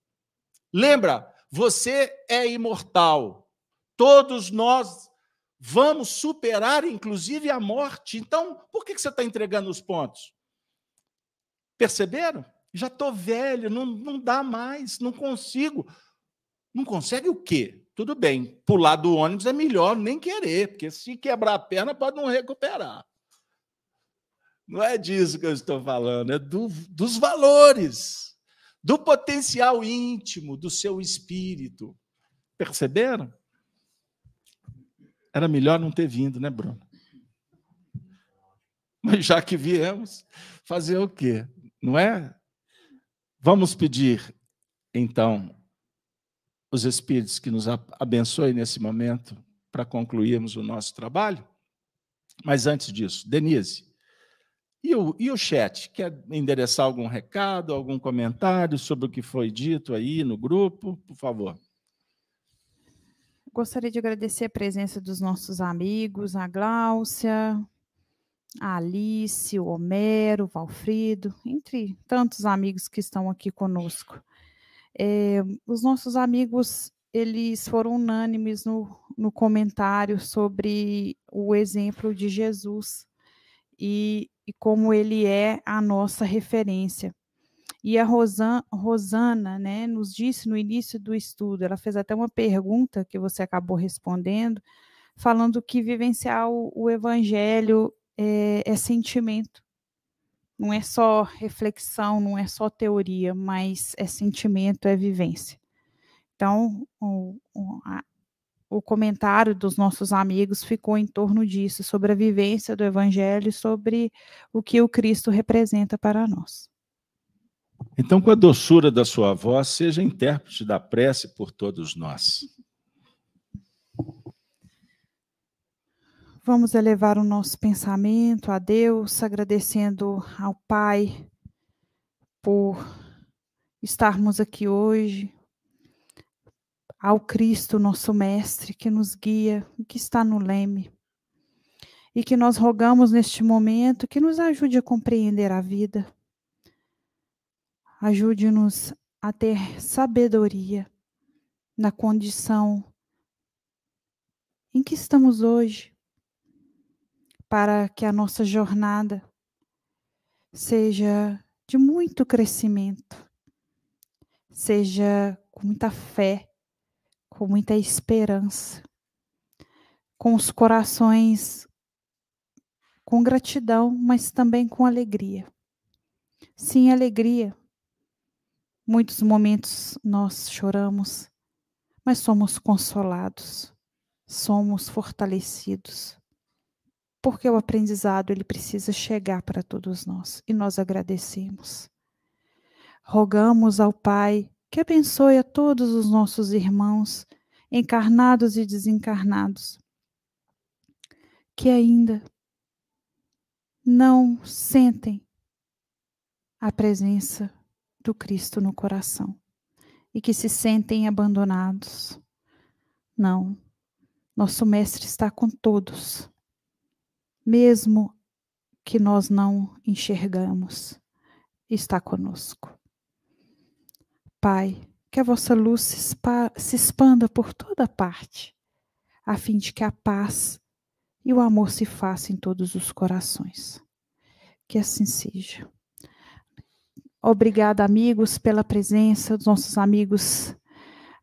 Lembra, você é imortal. Todos nós Vamos superar, inclusive, a morte. Então, por que você está entregando os pontos? Perceberam? Já estou velho, não, não dá mais, não consigo. Não consegue o quê? Tudo bem, pular do ônibus é melhor nem querer, porque se quebrar a perna pode não recuperar. Não é disso que eu estou falando, é do, dos valores, do potencial íntimo do seu espírito. Perceberam? Era melhor não ter vindo, né, Bruno? Mas já que viemos, fazer o quê? Não é? Vamos pedir, então, os Espíritos que nos abençoem nesse momento para concluirmos o nosso trabalho. Mas antes disso, Denise, e o, e o chat? Quer endereçar algum recado, algum comentário sobre o que foi dito aí no grupo? Por favor. Gostaria de agradecer a presença dos nossos amigos, a Gláucia, a Alice, o Homero, o Valfrido, entre tantos amigos que estão aqui conosco. É, os nossos amigos, eles foram unânimes no, no comentário sobre o exemplo de Jesus e, e como ele é a nossa referência. E a Rosan, Rosana né, nos disse no início do estudo, ela fez até uma pergunta que você acabou respondendo, falando que vivenciar o, o evangelho é, é sentimento. Não é só reflexão, não é só teoria, mas é sentimento, é vivência. Então, o, o, a, o comentário dos nossos amigos ficou em torno disso, sobre a vivência do Evangelho, sobre o que o Cristo representa para nós. Então, com a doçura da sua voz, seja intérprete da prece por todos nós. Vamos elevar o nosso pensamento a Deus, agradecendo ao Pai por estarmos aqui hoje, ao Cristo, nosso Mestre, que nos guia que está no leme. E que nós rogamos neste momento que nos ajude a compreender a vida. Ajude-nos a ter sabedoria na condição em que estamos hoje para que a nossa jornada seja de muito crescimento, seja com muita fé, com muita esperança, com os corações com gratidão, mas também com alegria. Sim, alegria. Muitos momentos nós choramos, mas somos consolados, somos fortalecidos porque o aprendizado ele precisa chegar para todos nós e nós agradecemos. Rogamos ao Pai que abençoe a todos os nossos irmãos, encarnados e desencarnados, que ainda não sentem a presença do Cristo no coração e que se sentem abandonados. Não, nosso Mestre está com todos mesmo que nós não enxergamos, está conosco. Pai, que a vossa luz se expanda por toda parte, a fim de que a paz e o amor se façam em todos os corações. Que assim seja. Obrigada, amigos, pela presença dos nossos amigos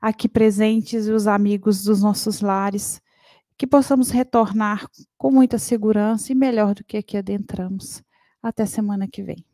aqui presentes e os amigos dos nossos lares que possamos retornar com muita segurança e melhor do que aqui adentramos. Até semana que vem.